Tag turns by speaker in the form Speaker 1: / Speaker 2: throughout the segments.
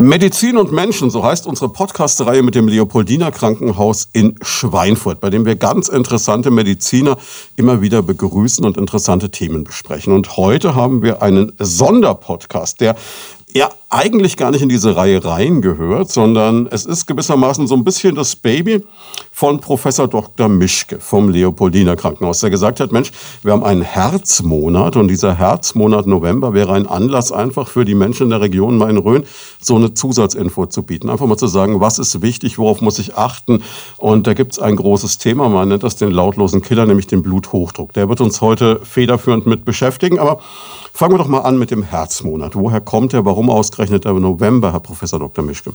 Speaker 1: Medizin und Menschen, so heißt unsere Podcast-Reihe mit dem Leopoldiner Krankenhaus in Schweinfurt, bei dem wir ganz interessante Mediziner immer wieder begrüßen und interessante Themen besprechen. Und heute haben wir einen Sonderpodcast, der ja eigentlich gar nicht in diese Reihe reingehört, sondern es ist gewissermaßen so ein bisschen das Baby von Professor Dr. Mischke vom Leopoldiner Krankenhaus, der gesagt hat, Mensch, wir haben einen Herzmonat und dieser Herzmonat November wäre ein Anlass einfach für die Menschen in der Region Main-Rhön so eine Zusatzinfo zu bieten. Einfach mal zu sagen, was ist wichtig, worauf muss ich achten und da gibt es ein großes Thema, man nennt das den lautlosen Killer, nämlich den Bluthochdruck. Der wird uns heute federführend mit beschäftigen, aber Fangen wir doch mal an mit dem Herzmonat. Woher kommt er? Warum ausgerechnet der November, Herr Professor Dr. Mischke?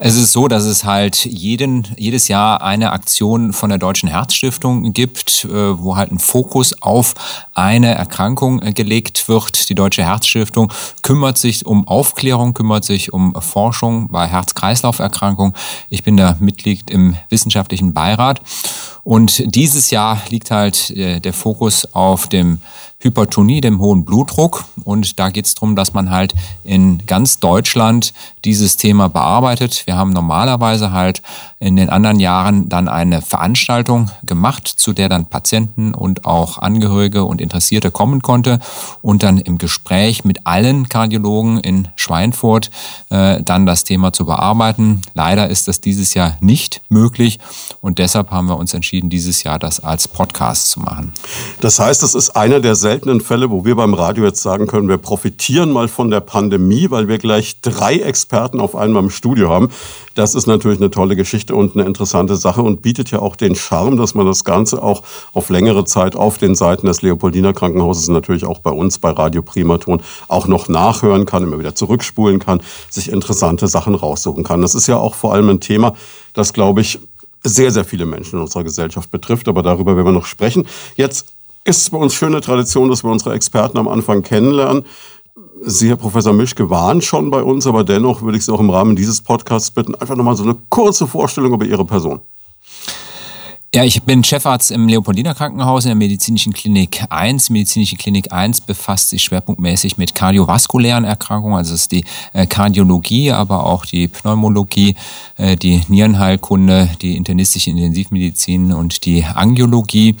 Speaker 2: Es ist so, dass es halt jeden, jedes Jahr eine Aktion von der Deutschen Herzstiftung gibt, äh, wo halt ein Fokus auf eine Erkrankung äh, gelegt wird. Die Deutsche Herzstiftung kümmert sich um Aufklärung, kümmert sich um Forschung bei Herz-Kreislauf-Erkrankungen. Ich bin da Mitglied im wissenschaftlichen Beirat. Und dieses Jahr liegt halt äh, der Fokus auf dem Hypertonie, dem hohen Blutdruck. Und da geht es darum, dass man halt in ganz Deutschland dieses Thema bearbeitet. Wir haben normalerweise halt in den anderen Jahren dann eine Veranstaltung gemacht, zu der dann Patienten und auch Angehörige und Interessierte kommen konnte und dann im Gespräch mit allen Kardiologen in Schweinfurt äh, dann das Thema zu bearbeiten. Leider ist das dieses Jahr nicht möglich und deshalb haben wir uns entschieden, dieses Jahr das als Podcast zu machen.
Speaker 1: Das heißt, es ist einer der seltenen Fälle, wo wir beim Radio jetzt sagen können, wir profitieren mal von der Pandemie, weil wir gleich drei Experten auf einmal im Studio haben. Das ist natürlich eine tolle Geschichte und eine interessante Sache und bietet ja auch den Charme, dass man das Ganze auch auf längere Zeit auf den Seiten des Leopoldiner Krankenhauses natürlich auch bei uns bei Radio Primaton auch noch nachhören kann, immer wieder zurückspulen kann, sich interessante Sachen raussuchen kann. Das ist ja auch vor allem ein Thema, das, glaube ich, sehr, sehr viele Menschen in unserer Gesellschaft betrifft. Aber darüber werden wir noch sprechen. Jetzt ist es bei uns schöne Tradition, dass wir unsere Experten am Anfang kennenlernen. Sie, Herr Professor Mischke, waren schon bei uns, aber dennoch würde ich Sie auch im Rahmen dieses Podcasts bitten, einfach nochmal so eine kurze Vorstellung über Ihre Person.
Speaker 2: Ja, ich bin Chefarzt im Leopoldiner Krankenhaus in der Medizinischen Klinik 1. Medizinische Klinik 1 befasst sich schwerpunktmäßig mit kardiovaskulären Erkrankungen, also ist die äh, Kardiologie, aber auch die Pneumologie, äh, die Nierenheilkunde, die internistische Intensivmedizin und die Angiologie.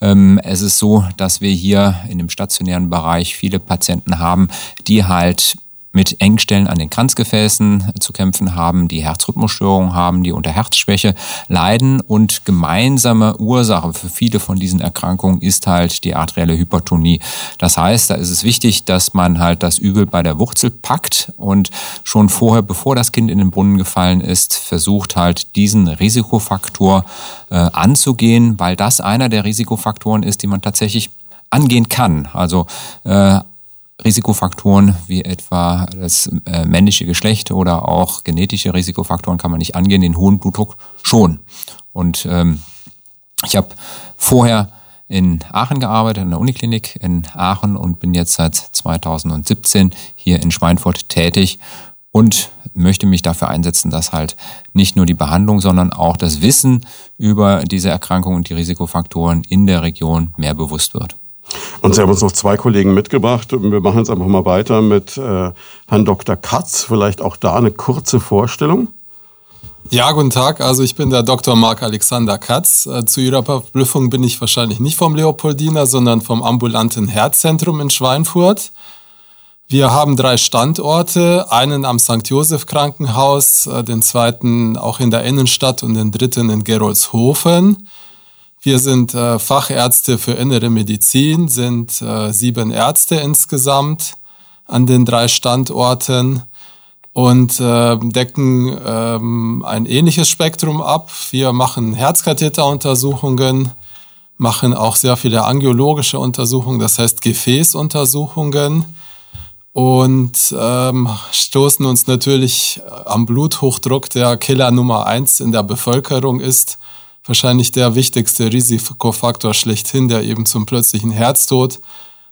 Speaker 2: Ähm, es ist so, dass wir hier in dem stationären Bereich viele Patienten haben, die halt mit Engstellen an den Kranzgefäßen zu kämpfen haben, die Herzrhythmusstörungen haben, die unter Herzschwäche leiden und gemeinsame Ursache für viele von diesen Erkrankungen ist halt die arterielle Hypertonie. Das heißt, da ist es wichtig, dass man halt das Übel bei der Wurzel packt und schon vorher, bevor das Kind in den Brunnen gefallen ist, versucht halt diesen Risikofaktor äh, anzugehen, weil das einer der Risikofaktoren ist, die man tatsächlich angehen kann. Also äh, Risikofaktoren wie etwa das äh, männliche Geschlecht oder auch genetische Risikofaktoren kann man nicht angehen, den hohen Blutdruck schon. Und ähm, ich habe vorher in Aachen gearbeitet, in der Uniklinik in Aachen und bin jetzt seit 2017 hier in Schweinfurt tätig und möchte mich dafür einsetzen, dass halt nicht nur die Behandlung, sondern auch das Wissen über diese Erkrankung und die Risikofaktoren in der Region mehr bewusst wird.
Speaker 1: Und Sie haben uns noch zwei Kollegen mitgebracht. Wir machen jetzt einfach mal weiter mit äh, Herrn Dr. Katz. Vielleicht auch da eine kurze Vorstellung.
Speaker 3: Ja, guten Tag. Also ich bin der Dr. Marc Alexander Katz. Äh, zu Ihrer Verblüffung bin ich wahrscheinlich nicht vom Leopoldiner, sondern vom ambulanten Herzzentrum in Schweinfurt. Wir haben drei Standorte, einen am St. Josef Krankenhaus, äh, den zweiten auch in der Innenstadt und den dritten in Gerolzhofen. Wir sind äh, Fachärzte für innere Medizin, sind äh, sieben Ärzte insgesamt an den drei Standorten und äh, decken ähm, ein ähnliches Spektrum ab. Wir machen Herzkatheteruntersuchungen, machen auch sehr viele angiologische Untersuchungen, das heißt Gefäßuntersuchungen und ähm, stoßen uns natürlich am Bluthochdruck, der Killer Nummer eins in der Bevölkerung ist, wahrscheinlich der wichtigste Risikofaktor schlechthin, der eben zum plötzlichen Herztod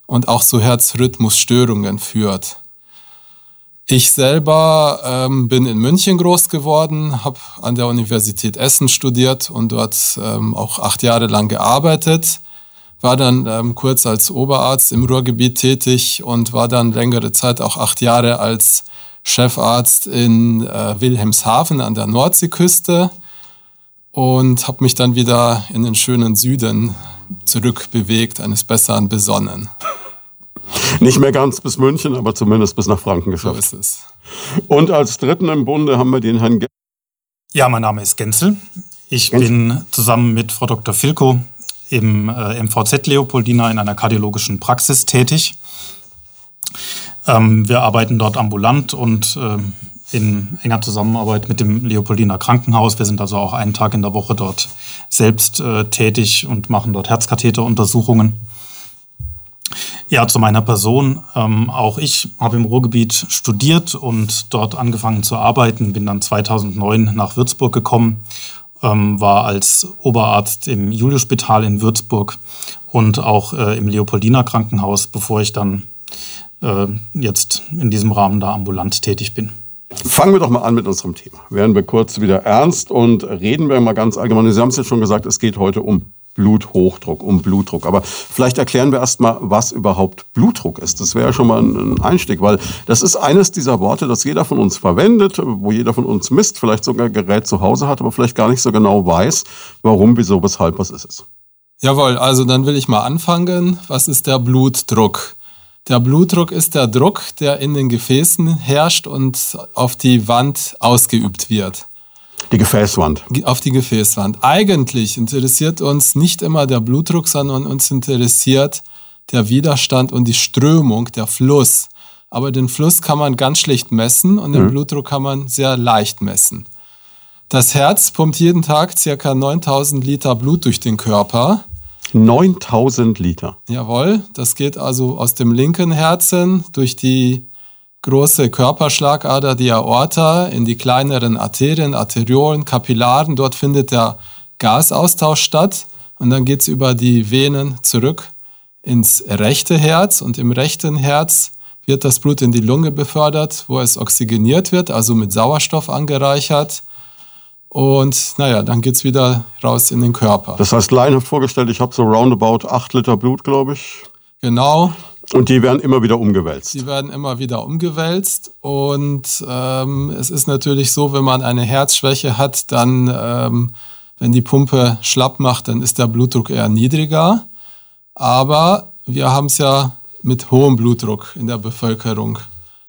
Speaker 3: und auch zu Herzrhythmusstörungen führt. Ich selber ähm, bin in München groß geworden, habe an der Universität Essen studiert und dort ähm, auch acht Jahre lang gearbeitet, war dann ähm, kurz als Oberarzt im Ruhrgebiet tätig und war dann längere Zeit auch acht Jahre als Chefarzt in äh, Wilhelmshaven an der Nordseeküste und habe mich dann wieder in den schönen Süden zurückbewegt, eines Besseren besonnen.
Speaker 1: Nicht mehr ganz bis München, aber zumindest bis nach Franken geschafft.
Speaker 3: So ist es.
Speaker 1: Und als dritten im Bunde haben wir den Herrn Ge
Speaker 4: Ja, mein Name ist Genzel. Ich
Speaker 1: Genzel.
Speaker 4: bin zusammen mit Frau Dr. Filko im äh, MVZ Leopoldina in einer kardiologischen Praxis tätig. Ähm, wir arbeiten dort ambulant und äh, in enger Zusammenarbeit mit dem Leopoldiner Krankenhaus. Wir sind also auch einen Tag in der Woche dort selbst äh, tätig und machen dort Herzkatheteruntersuchungen. Ja, zu meiner Person. Ähm, auch ich habe im Ruhrgebiet studiert und dort angefangen zu arbeiten. Bin dann 2009 nach Würzburg gekommen, ähm, war als Oberarzt im Juliusspital in Würzburg und auch äh, im Leopoldiner Krankenhaus, bevor ich dann äh, jetzt in diesem Rahmen da ambulant tätig bin.
Speaker 1: Fangen wir doch mal an mit unserem Thema. Werden wir kurz wieder ernst und reden wir mal ganz allgemein. Sie haben es ja schon gesagt, es geht heute um Bluthochdruck, um Blutdruck. Aber vielleicht erklären wir erst mal, was überhaupt Blutdruck ist. Das wäre ja schon mal ein Einstieg, weil das ist eines dieser Worte, das jeder von uns verwendet, wo jeder von uns misst, vielleicht sogar ein Gerät zu Hause hat, aber vielleicht gar nicht so genau weiß, warum, wieso, weshalb, was ist es.
Speaker 3: Jawohl, also dann will ich mal anfangen. Was ist der Blutdruck? Der Blutdruck ist der Druck, der in den Gefäßen herrscht und auf die Wand ausgeübt wird.
Speaker 1: Die Gefäßwand.
Speaker 3: Auf die Gefäßwand. Eigentlich interessiert uns nicht immer der Blutdruck, sondern uns interessiert der Widerstand und die Strömung, der Fluss. Aber den Fluss kann man ganz schlecht messen und den
Speaker 1: Mhm.
Speaker 3: Blutdruck kann man sehr leicht messen. Das Herz pumpt jeden Tag circa 9000 Liter Blut durch den Körper.
Speaker 1: 9000 Liter.
Speaker 3: Jawohl, das geht also aus dem linken Herzen durch die große Körperschlagader, die Aorta, in die kleineren Arterien, Arteriolen, Kapillaren. Dort findet der Gasaustausch statt und dann geht es über die Venen zurück ins rechte Herz und im rechten Herz wird das Blut in die Lunge befördert, wo es oxygeniert wird, also mit Sauerstoff angereichert. Und naja, dann geht es wieder raus in den Körper.
Speaker 1: Das heißt, laienhaft vorgestellt, ich habe so roundabout 8 Liter Blut, glaube ich.
Speaker 3: Genau,
Speaker 1: Und die werden immer wieder umgewälzt.
Speaker 3: Die werden immer wieder umgewälzt und ähm, es ist natürlich so, wenn man eine Herzschwäche hat, dann, ähm, wenn die Pumpe schlapp macht, dann ist der Blutdruck eher niedriger. Aber wir haben es ja mit hohem Blutdruck in der Bevölkerung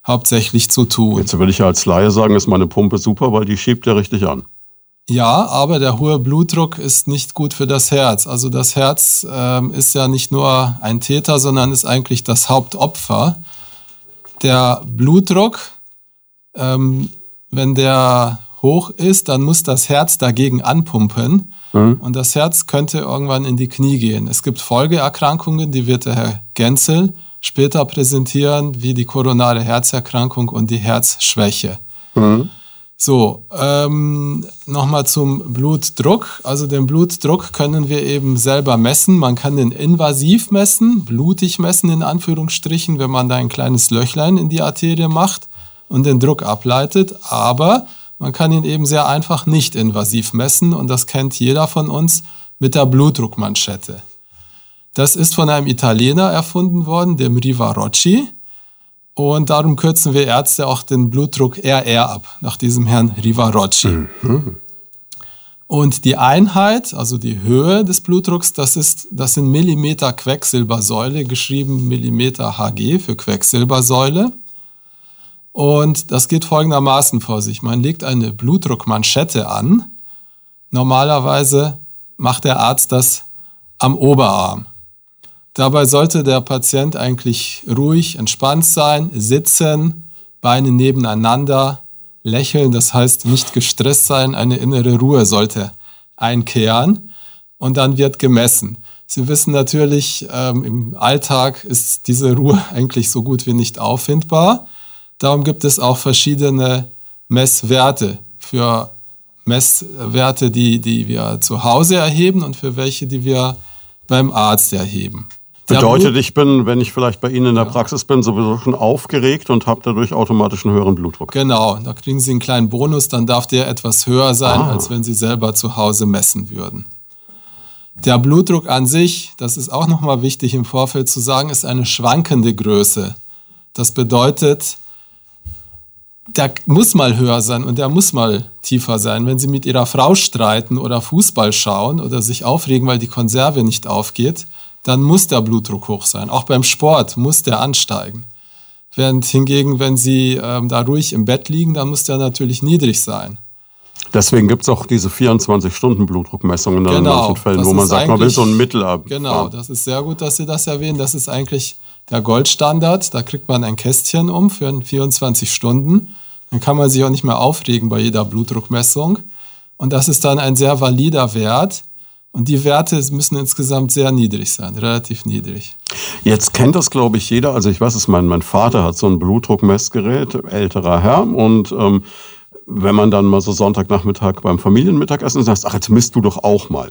Speaker 3: hauptsächlich zu tun.
Speaker 1: Jetzt will ich ja als Laie sagen, ist meine Pumpe super, weil die schiebt ja richtig an.
Speaker 3: Ja, aber der hohe Blutdruck ist nicht gut für das Herz. Also das Herz ähm, ist ja nicht nur ein Täter, sondern ist eigentlich das Hauptopfer. Der Blutdruck, ähm, wenn der hoch ist, dann muss das Herz dagegen anpumpen und das Herz könnte irgendwann in die Knie gehen. Es gibt Folgeerkrankungen, die wird der Herr Genzel später präsentieren, wie die koronare Herzerkrankung und die Herzschwäche. So, ähm, nochmal zum Blutdruck. Also den Blutdruck können wir eben selber messen. Man kann den invasiv messen, blutig messen in Anführungsstrichen, wenn man da ein kleines Löchlein in die Arterie macht und den Druck ableitet. Aber man kann ihn eben sehr einfach nicht invasiv messen und das kennt jeder von uns mit der Blutdruckmanschette. Das ist von einem Italiener erfunden worden, dem Rivarocci. Und darum kürzen wir Ärzte auch den Blutdruck RR ab, nach diesem Herrn Rivarocci. Und die Einheit, also die Höhe des Blutdrucks, das, ist, das sind Millimeter Quecksilbersäule, geschrieben Millimeter Hg für Quecksilbersäule. Und das geht folgendermaßen vor sich. Man legt eine Blutdruckmanschette an. Normalerweise macht der Arzt das am Oberarm. Dabei sollte der Patient eigentlich ruhig, entspannt sein, sitzen, Beine nebeneinander, lächeln, das heißt nicht gestresst sein, eine innere Ruhe sollte einkehren und dann wird gemessen. Sie wissen natürlich, ähm, im Alltag ist diese Ruhe eigentlich so gut wie nicht auffindbar. Darum gibt es auch verschiedene Messwerte für Messwerte, die, die wir zu Hause erheben und für welche, die wir beim Arzt erheben.
Speaker 1: Bedeutet, ich bin, wenn ich vielleicht bei Ihnen in der Praxis bin, sowieso schon aufgeregt und habe dadurch automatisch einen höheren Blutdruck.
Speaker 3: Genau, da kriegen Sie einen kleinen Bonus, dann darf der etwas höher sein,
Speaker 1: Ah.
Speaker 3: als wenn Sie selber zu Hause messen würden. Der Blutdruck an sich, das ist auch nochmal wichtig im Vorfeld zu sagen, ist eine schwankende Größe. Das bedeutet, der muss mal höher sein und der muss mal tiefer sein. Wenn Sie mit Ihrer Frau streiten oder Fußball schauen oder sich aufregen, weil die Konserve nicht aufgeht, dann muss der Blutdruck hoch sein. Auch beim Sport muss der ansteigen. Während hingegen, wenn Sie ähm, da ruhig im Bett liegen, dann muss der natürlich niedrig sein.
Speaker 1: Deswegen gibt es auch diese 24-Stunden-Blutdruckmessungen
Speaker 3: genau,
Speaker 1: in manchen Fällen, wo man sagt, man will so ein Mittel ab.
Speaker 3: Genau, das ist sehr gut, dass Sie das erwähnen. Das ist eigentlich der Goldstandard. Da kriegt man ein Kästchen um für 24 Stunden. Dann kann man sich auch nicht mehr aufregen bei jeder Blutdruckmessung. Und das ist dann ein sehr valider Wert. Und die Werte müssen insgesamt sehr niedrig sein, relativ niedrig.
Speaker 1: Jetzt kennt das, glaube ich, jeder. Also ich weiß es, mein, mein Vater hat so ein Blutdruckmessgerät, älterer Herr. Und ähm, wenn man dann mal so Sonntagnachmittag beim Familienmittagessen sagt, ach, jetzt misst du doch auch mal.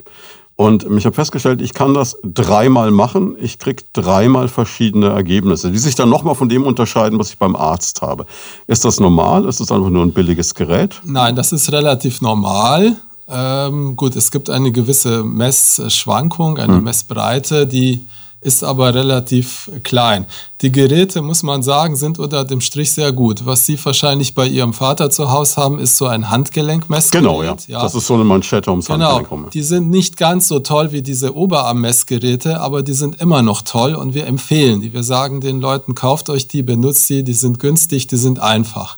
Speaker 1: Und ich habe festgestellt, ich kann das dreimal machen. Ich kriege dreimal verschiedene Ergebnisse, die sich dann nochmal von dem unterscheiden, was ich beim Arzt habe. Ist das normal? Ist das einfach nur ein billiges Gerät?
Speaker 3: Nein, das ist relativ normal. Ähm, gut, es gibt eine gewisse Messschwankung, eine hm. Messbreite, die ist aber relativ klein. Die Geräte, muss man sagen, sind unter dem Strich sehr gut. Was Sie wahrscheinlich bei Ihrem Vater zu Hause haben, ist so ein Handgelenkmessgerät.
Speaker 1: Genau, ja. ja. Das ist so eine Manschette ums genau. Handgelenk rum.
Speaker 3: Die sind nicht ganz so toll wie diese Oberarmmessgeräte, aber die sind immer noch toll und wir empfehlen die. Wir sagen den Leuten, kauft euch die, benutzt sie, die sind günstig, die sind einfach.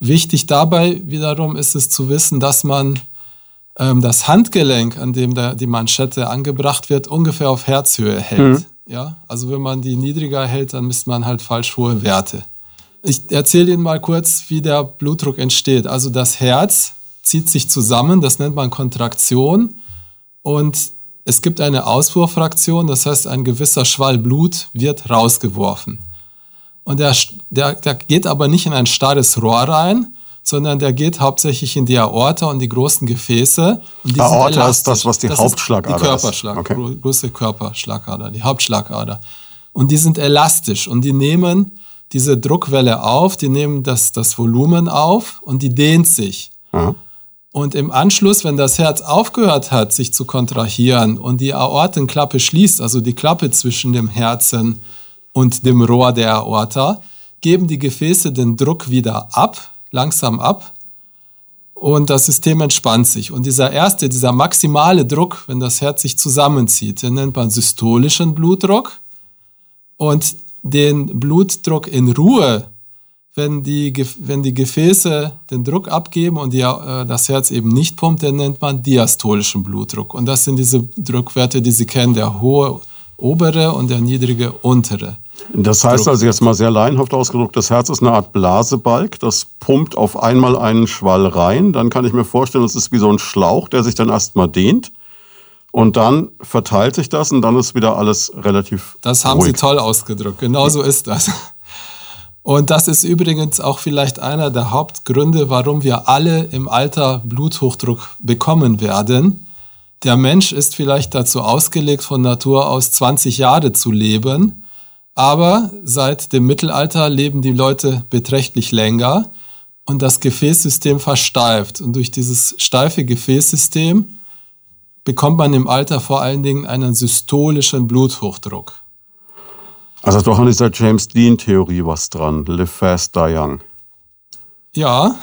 Speaker 3: Wichtig dabei wiederum ist es zu wissen, dass man ähm, das Handgelenk, an dem der, die Manschette angebracht wird, ungefähr auf Herzhöhe hält. Mhm. Ja, also wenn man die niedriger hält, dann misst man halt falsch hohe Werte. Ich erzähle Ihnen mal kurz, wie der Blutdruck entsteht. Also das Herz zieht sich zusammen, das nennt man Kontraktion und es gibt eine Auswurffraktion, das heißt ein gewisser Schwall Blut wird rausgeworfen. Und der, der, der geht aber nicht in ein starres Rohr rein, sondern der geht hauptsächlich in die Aorta und die großen Gefäße. Und
Speaker 1: die Aorta ist das, was die das Hauptschlagader
Speaker 3: ist. Die Körperschlag, okay. große Körperschlagader, die Hauptschlagader. Und die sind elastisch und die nehmen diese Druckwelle auf, die nehmen das, das Volumen auf und die dehnt sich. Aha. Und im Anschluss, wenn das Herz aufgehört hat, sich zu kontrahieren und die Aortenklappe schließt, also die Klappe zwischen dem Herzen und dem Rohr der Aorta, geben die Gefäße den Druck wieder ab, langsam ab und das System entspannt sich. Und dieser erste, dieser maximale Druck, wenn das Herz sich zusammenzieht, den nennt man systolischen Blutdruck. Und den Blutdruck in Ruhe, wenn die, wenn die Gefäße den Druck abgeben und die, äh, das Herz eben nicht pumpt, den nennt man diastolischen Blutdruck. Und das sind diese Druckwerte, die Sie kennen, der hohe obere und der niedrige untere.
Speaker 1: Das heißt also jetzt mal sehr laienhaft ausgedrückt, das Herz ist eine Art Blasebalg, das pumpt auf einmal einen Schwall rein. Dann kann ich mir vorstellen, das ist wie so ein Schlauch, der sich dann erstmal dehnt. Und dann verteilt sich das und dann ist wieder alles relativ.
Speaker 3: Das haben ruhig. Sie toll ausgedrückt. Genau so ist das. Und das ist übrigens auch vielleicht einer der Hauptgründe, warum wir alle im Alter Bluthochdruck bekommen werden. Der Mensch ist vielleicht dazu ausgelegt, von Natur aus 20 Jahre zu leben. Aber seit dem Mittelalter leben die Leute beträchtlich länger und das Gefäßsystem versteift. Und durch dieses steife Gefäßsystem bekommt man im Alter vor allen Dingen einen systolischen Bluthochdruck.
Speaker 1: Also doch an dieser James Dean-Theorie was dran. Live fast, die young.
Speaker 3: Ja,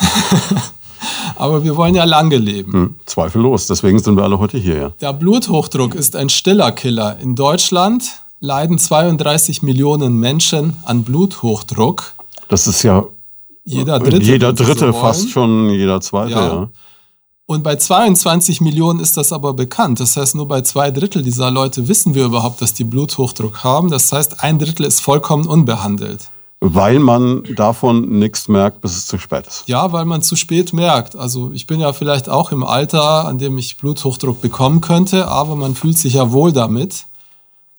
Speaker 3: aber wir wollen ja lange leben. Hm,
Speaker 1: zweifellos, deswegen sind wir alle heute hier. Ja.
Speaker 3: Der Bluthochdruck ist ein stiller Killer. In Deutschland leiden 32 Millionen Menschen an Bluthochdruck.
Speaker 1: Das ist ja
Speaker 3: jeder Dritte,
Speaker 1: jeder Dritte so fast schon, jeder Zweite. Ja. ja.
Speaker 3: Und bei 22 Millionen ist das aber bekannt. Das heißt, nur bei zwei Drittel dieser Leute wissen wir überhaupt, dass die Bluthochdruck haben. Das heißt, ein Drittel ist vollkommen unbehandelt.
Speaker 1: Weil man davon nichts merkt, bis es zu spät ist.
Speaker 3: Ja, weil man zu spät merkt. Also ich bin ja vielleicht auch im Alter, an dem ich Bluthochdruck bekommen könnte, aber man fühlt sich ja wohl damit.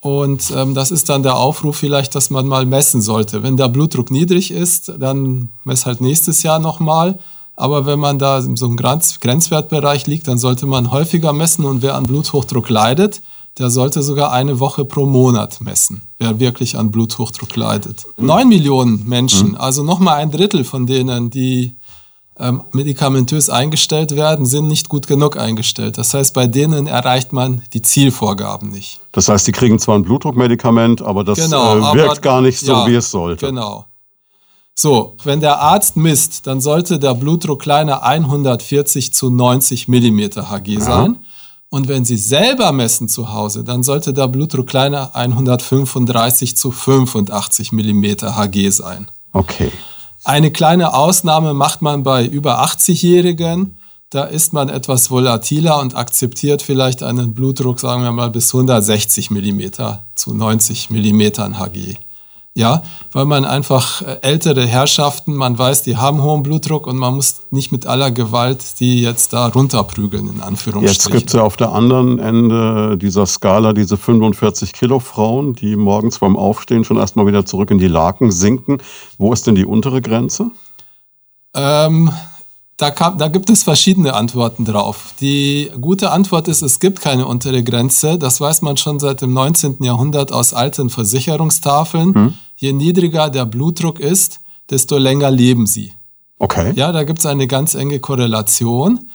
Speaker 3: Und ähm, das ist dann der Aufruf vielleicht, dass man mal messen sollte. Wenn der Blutdruck niedrig ist, dann mess halt nächstes Jahr nochmal. Aber wenn man da in so einem Grenz Grenzwertbereich liegt, dann sollte man häufiger messen. Und wer an Bluthochdruck leidet, der sollte sogar eine Woche pro Monat messen, wer wirklich an Bluthochdruck leidet. Neun Millionen Menschen, mhm. also nochmal ein Drittel von denen, die ähm, medikamentös eingestellt werden, sind nicht gut genug eingestellt. Das heißt, bei denen erreicht man die Zielvorgaben nicht.
Speaker 1: Das heißt, die kriegen zwar ein Blutdruckmedikament, aber das genau, äh, wirkt aber, gar nicht so, ja, wie es sollte.
Speaker 3: Genau. So, wenn der Arzt misst, dann sollte der Blutdruck kleiner 140 zu 90 Millimeter Hg sein. Und wenn Sie selber messen zu Hause, dann sollte der Blutdruck kleiner 135 zu 85 Millimeter Hg sein.
Speaker 1: Okay.
Speaker 3: Eine kleine Ausnahme macht man bei über 80-Jährigen. Da ist man etwas volatiler und akzeptiert vielleicht einen Blutdruck, sagen wir mal, bis 160 Millimeter zu 90 Millimetern Hg. Ja, weil man einfach äh, ältere Herrschaften, man weiß, die haben hohen Blutdruck und man muss nicht mit aller Gewalt die jetzt da runterprügeln, in Anführungsstrichen.
Speaker 1: Jetzt gibt es ja auf der anderen Ende dieser Skala diese 45 Kilo Frauen, die morgens beim Aufstehen schon erstmal wieder zurück in die Laken sinken. Wo ist denn die untere Grenze?
Speaker 3: Ähm, da, kam, da, gibt es verschiedene Antworten drauf. Die gute Antwort ist, es gibt keine untere Grenze. Das weiß man schon seit dem 19. Jahrhundert aus alten Versicherungstafeln. Hm je niedriger der Blutdruck ist, desto länger leben sie.
Speaker 1: Okay.
Speaker 3: Ja, da gibt es eine ganz enge Korrelation.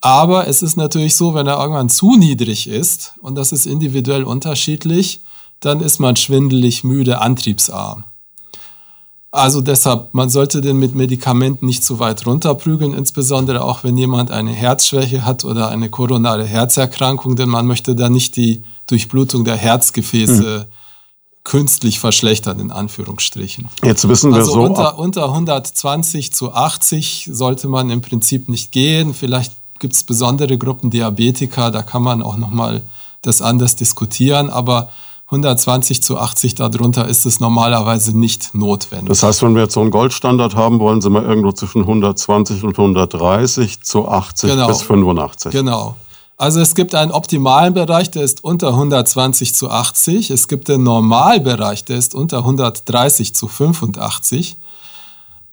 Speaker 3: Aber es ist natürlich so, wenn er irgendwann zu niedrig ist, und das ist individuell unterschiedlich, dann ist man schwindelig, müde, antriebsarm. Also deshalb, man sollte den mit Medikamenten nicht zu weit runterprügeln, insbesondere auch wenn jemand eine Herzschwäche hat oder eine koronare Herzerkrankung, denn man möchte da nicht die Durchblutung der Herzgefäße hm künstlich verschlechtern, in Anführungsstrichen.
Speaker 1: Jetzt wissen wir
Speaker 3: also
Speaker 1: so.
Speaker 3: Unter, unter 120 zu 80 sollte man im Prinzip nicht gehen. Vielleicht gibt es besondere Gruppen Diabetiker, da kann man auch nochmal das anders diskutieren, aber 120 zu 80 darunter ist es normalerweise nicht notwendig.
Speaker 1: Das heißt, wenn wir jetzt so einen Goldstandard haben wollen, sind wir irgendwo zwischen 120 und 130 zu 80 genau. bis 85.
Speaker 3: Genau. Also es gibt einen optimalen Bereich, der ist unter 120 zu 80. Es gibt den Normalbereich, der ist unter 130 zu 85.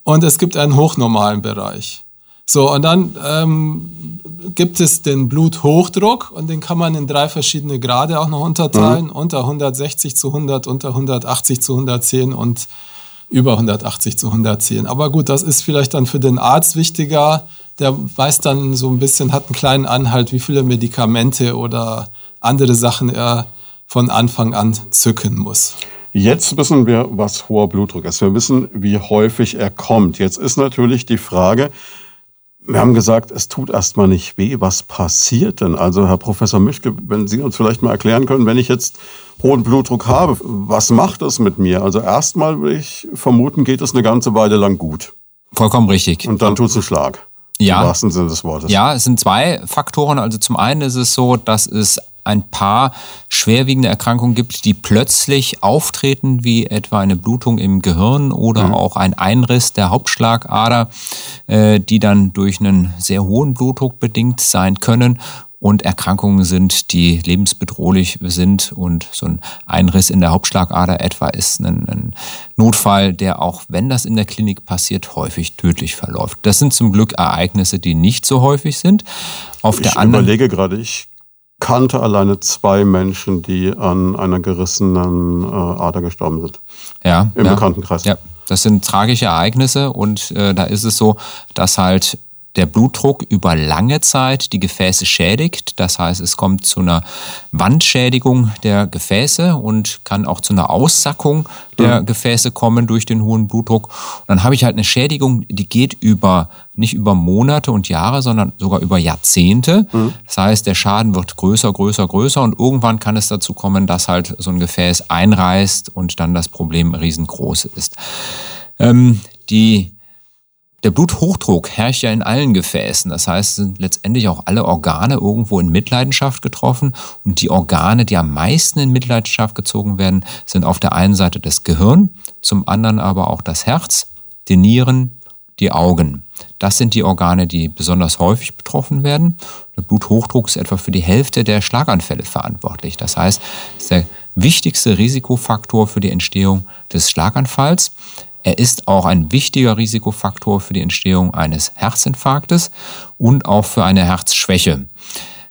Speaker 3: Und es gibt einen hochnormalen Bereich. So, und dann ähm, gibt es den Bluthochdruck und den kann man in drei verschiedene Grade auch noch unterteilen. Mhm. Unter 160 zu 100, unter 180 zu 110 und über 180 zu 110. Aber gut, das ist vielleicht dann für den Arzt wichtiger der weiß dann so ein bisschen, hat einen kleinen Anhalt, wie viele Medikamente oder andere Sachen er von Anfang an zücken muss.
Speaker 1: Jetzt wissen wir, was hoher Blutdruck ist. Wir wissen, wie häufig er kommt. Jetzt ist natürlich die Frage, wir haben gesagt, es tut erstmal nicht weh. Was passiert denn? Also, Herr Professor Mischke, wenn Sie uns vielleicht mal erklären können, wenn ich jetzt hohen Blutdruck habe, was macht das mit mir? Also, erstmal will ich vermuten, geht es eine ganze Weile lang gut.
Speaker 2: Vollkommen richtig.
Speaker 1: Und dann tut es einen Schlag.
Speaker 2: Ja. Im wahrsten Sinne des Wortes. Ja, es sind zwei Faktoren. Also zum einen ist es so, dass es ein paar schwerwiegende Erkrankungen gibt, die plötzlich auftreten, wie etwa eine Blutung im Gehirn oder mhm. auch ein Einriss der Hauptschlagader, äh, die dann durch einen sehr hohen Blutdruck bedingt sein können und Erkrankungen sind, die lebensbedrohlich sind. Und so ein Einriss in der Hauptschlagader etwa ist ein, ein, Notfall, der auch, wenn das in der Klinik passiert, häufig tödlich verläuft. Das sind zum Glück Ereignisse, die nicht so häufig sind.
Speaker 1: Auf ich der anderen überlege gerade, ich kannte alleine zwei Menschen, die an einer gerissenen äh, Ader gestorben sind.
Speaker 2: Ja.
Speaker 1: Im
Speaker 2: ja,
Speaker 1: Bekanntenkreis.
Speaker 2: Ja. Das sind tragische Ereignisse und äh, da ist es so, dass halt der Blutdruck über lange Zeit die Gefäße schädigt. Das heißt, es kommt zu einer Wandschädigung der Gefäße und kann auch zu einer Aussackung der mhm. Gefäße kommen durch den hohen Blutdruck. Und dann habe ich halt eine Schädigung, die geht über nicht über Monate und Jahre, sondern sogar über Jahrzehnte. Mhm. Das heißt, der Schaden wird größer, größer, größer und irgendwann kann es dazu kommen, dass halt so ein Gefäß einreißt und dann das Problem riesengroß ist. Ähm, die der Bluthochdruck herrscht ja in allen Gefäßen. Das heißt, sind letztendlich auch alle Organe irgendwo in Mitleidenschaft getroffen. Und die Organe, die am meisten in Mitleidenschaft gezogen werden, sind auf der einen Seite das Gehirn, zum anderen aber auch das Herz, die Nieren, die Augen. Das sind die Organe, die besonders häufig betroffen werden. Der Bluthochdruck ist etwa für die Hälfte der Schlaganfälle verantwortlich. Das heißt, es ist der wichtigste Risikofaktor für die Entstehung des Schlaganfalls. Er ist auch ein wichtiger Risikofaktor für die Entstehung eines Herzinfarktes und auch für eine Herzschwäche.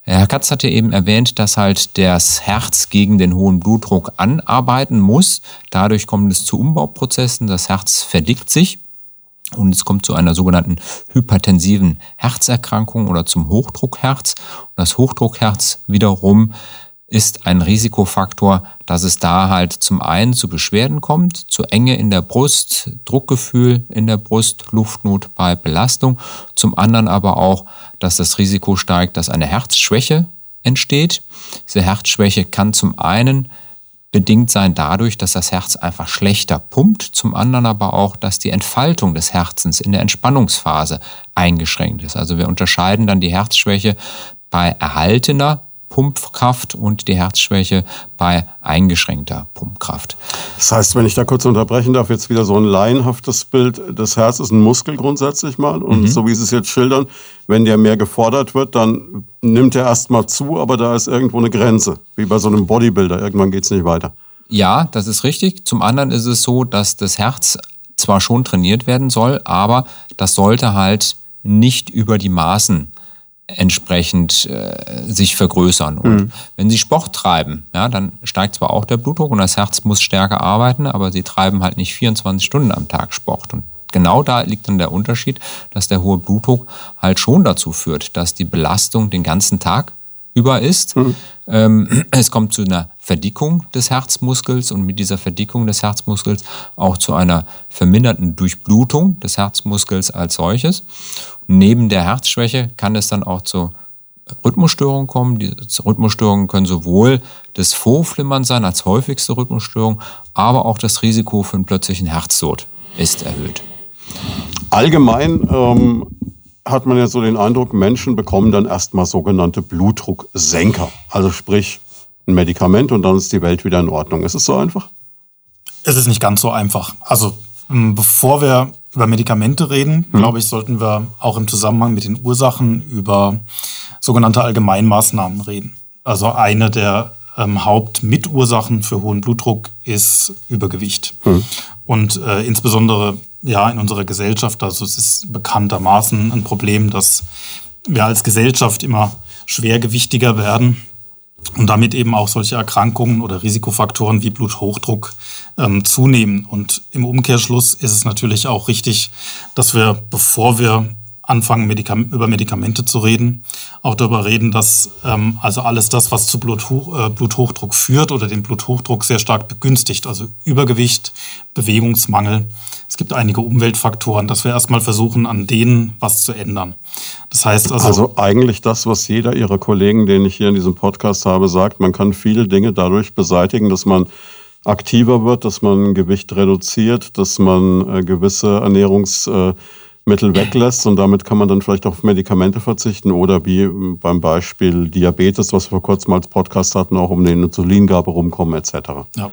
Speaker 2: Herr Katz hatte eben erwähnt, dass halt das Herz gegen den hohen Blutdruck anarbeiten muss. Dadurch kommt es zu Umbauprozessen. Das Herz verdickt sich und es kommt zu einer sogenannten hypertensiven Herzerkrankung oder zum Hochdruckherz. Und das Hochdruckherz wiederum ist ein Risikofaktor, dass es da halt zum einen zu Beschwerden kommt, zu Enge in der Brust, Druckgefühl in der Brust, Luftnot bei Belastung, zum anderen aber auch, dass das Risiko steigt, dass eine Herzschwäche entsteht. Diese Herzschwäche kann zum einen bedingt sein dadurch, dass das Herz einfach schlechter pumpt, zum anderen aber auch, dass die Entfaltung des Herzens in der Entspannungsphase eingeschränkt ist. Also wir unterscheiden dann die Herzschwäche bei erhaltener Pumpkraft und die Herzschwäche bei eingeschränkter Pumpkraft.
Speaker 1: Das heißt, wenn ich da kurz unterbrechen darf, jetzt wieder so ein laienhaftes Bild. Das Herz ist ein Muskel grundsätzlich mal. Und mhm. so wie Sie es jetzt schildern, wenn der mehr gefordert wird, dann nimmt er erstmal zu, aber da ist irgendwo eine Grenze. Wie bei so einem Bodybuilder. Irgendwann geht es nicht weiter.
Speaker 2: Ja, das ist richtig. Zum anderen ist es so, dass das Herz zwar schon trainiert werden soll, aber das sollte halt nicht über die Maßen entsprechend äh, sich vergrößern. Und mhm. wenn sie Sport treiben, ja, dann steigt zwar auch der Blutdruck und das Herz muss stärker arbeiten, aber sie treiben halt nicht 24 Stunden am Tag Sport. Und genau da liegt dann der Unterschied, dass der hohe Blutdruck halt schon dazu führt, dass die Belastung den ganzen Tag über ist. Mhm. Ähm, es kommt zu einer Verdickung des Herzmuskels und mit dieser Verdickung des Herzmuskels auch zu einer verminderten Durchblutung des Herzmuskels als solches. Neben der Herzschwäche kann es dann auch zu Rhythmusstörungen kommen. Die Rhythmusstörungen können sowohl das Vorflimmern sein als häufigste Rhythmusstörung, aber auch das Risiko für einen plötzlichen Herztod ist erhöht.
Speaker 1: Allgemein ähm, hat man ja so den Eindruck, Menschen bekommen dann erstmal sogenannte Blutdrucksenker. Also sprich ein Medikament und dann ist die Welt wieder in Ordnung. Ist es so einfach?
Speaker 4: Es ist nicht ganz so einfach. Also bevor wir über Medikamente reden, hm. glaube ich, sollten wir auch im Zusammenhang mit den Ursachen über sogenannte Allgemeinmaßnahmen reden. Also eine der ähm, Hauptmitursachen für hohen Blutdruck ist Übergewicht. Hm. Und äh, insbesondere ja in unserer Gesellschaft, also es ist bekanntermaßen ein Problem, dass wir als Gesellschaft immer schwergewichtiger werden und damit eben auch solche Erkrankungen oder Risikofaktoren wie Bluthochdruck ähm, zunehmen. Und im Umkehrschluss ist es natürlich auch richtig, dass wir, bevor wir anfangen, Medikam über Medikamente zu reden, auch darüber reden, dass ähm, also alles das, was zu Bluthoch äh, Bluthochdruck führt oder den Bluthochdruck sehr stark begünstigt, also Übergewicht, Bewegungsmangel, es gibt einige Umweltfaktoren, dass wir erstmal versuchen, an denen was zu ändern.
Speaker 1: Das heißt also. Also eigentlich das, was jeder Ihrer Kollegen, den ich hier in diesem Podcast habe, sagt, man kann viele Dinge dadurch beseitigen, dass man aktiver wird, dass man Gewicht reduziert, dass man äh, gewisse Ernährungsmittel äh, weglässt und damit kann man dann vielleicht auf Medikamente verzichten oder wie beim Beispiel Diabetes, was wir vor kurzem als Podcast hatten, auch um den Insulingabe rumkommen etc. Ja.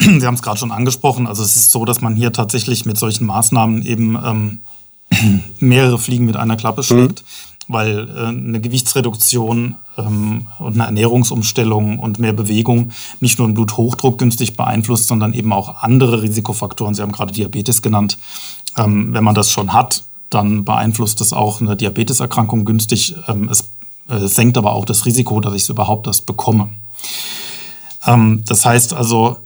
Speaker 4: Sie haben es gerade schon angesprochen. Also es ist so, dass man hier tatsächlich mit solchen Maßnahmen eben ähm, mehrere Fliegen mit einer Klappe schlägt, mhm. weil äh, eine Gewichtsreduktion ähm, und eine Ernährungsumstellung und mehr Bewegung nicht nur den Bluthochdruck günstig beeinflusst, sondern eben auch andere Risikofaktoren. Sie haben gerade Diabetes genannt. Ähm, wenn man das schon hat, dann beeinflusst das auch eine Diabeteserkrankung günstig. Ähm, es äh, senkt aber auch das Risiko, dass ich es überhaupt erst bekomme. Ähm, das heißt also,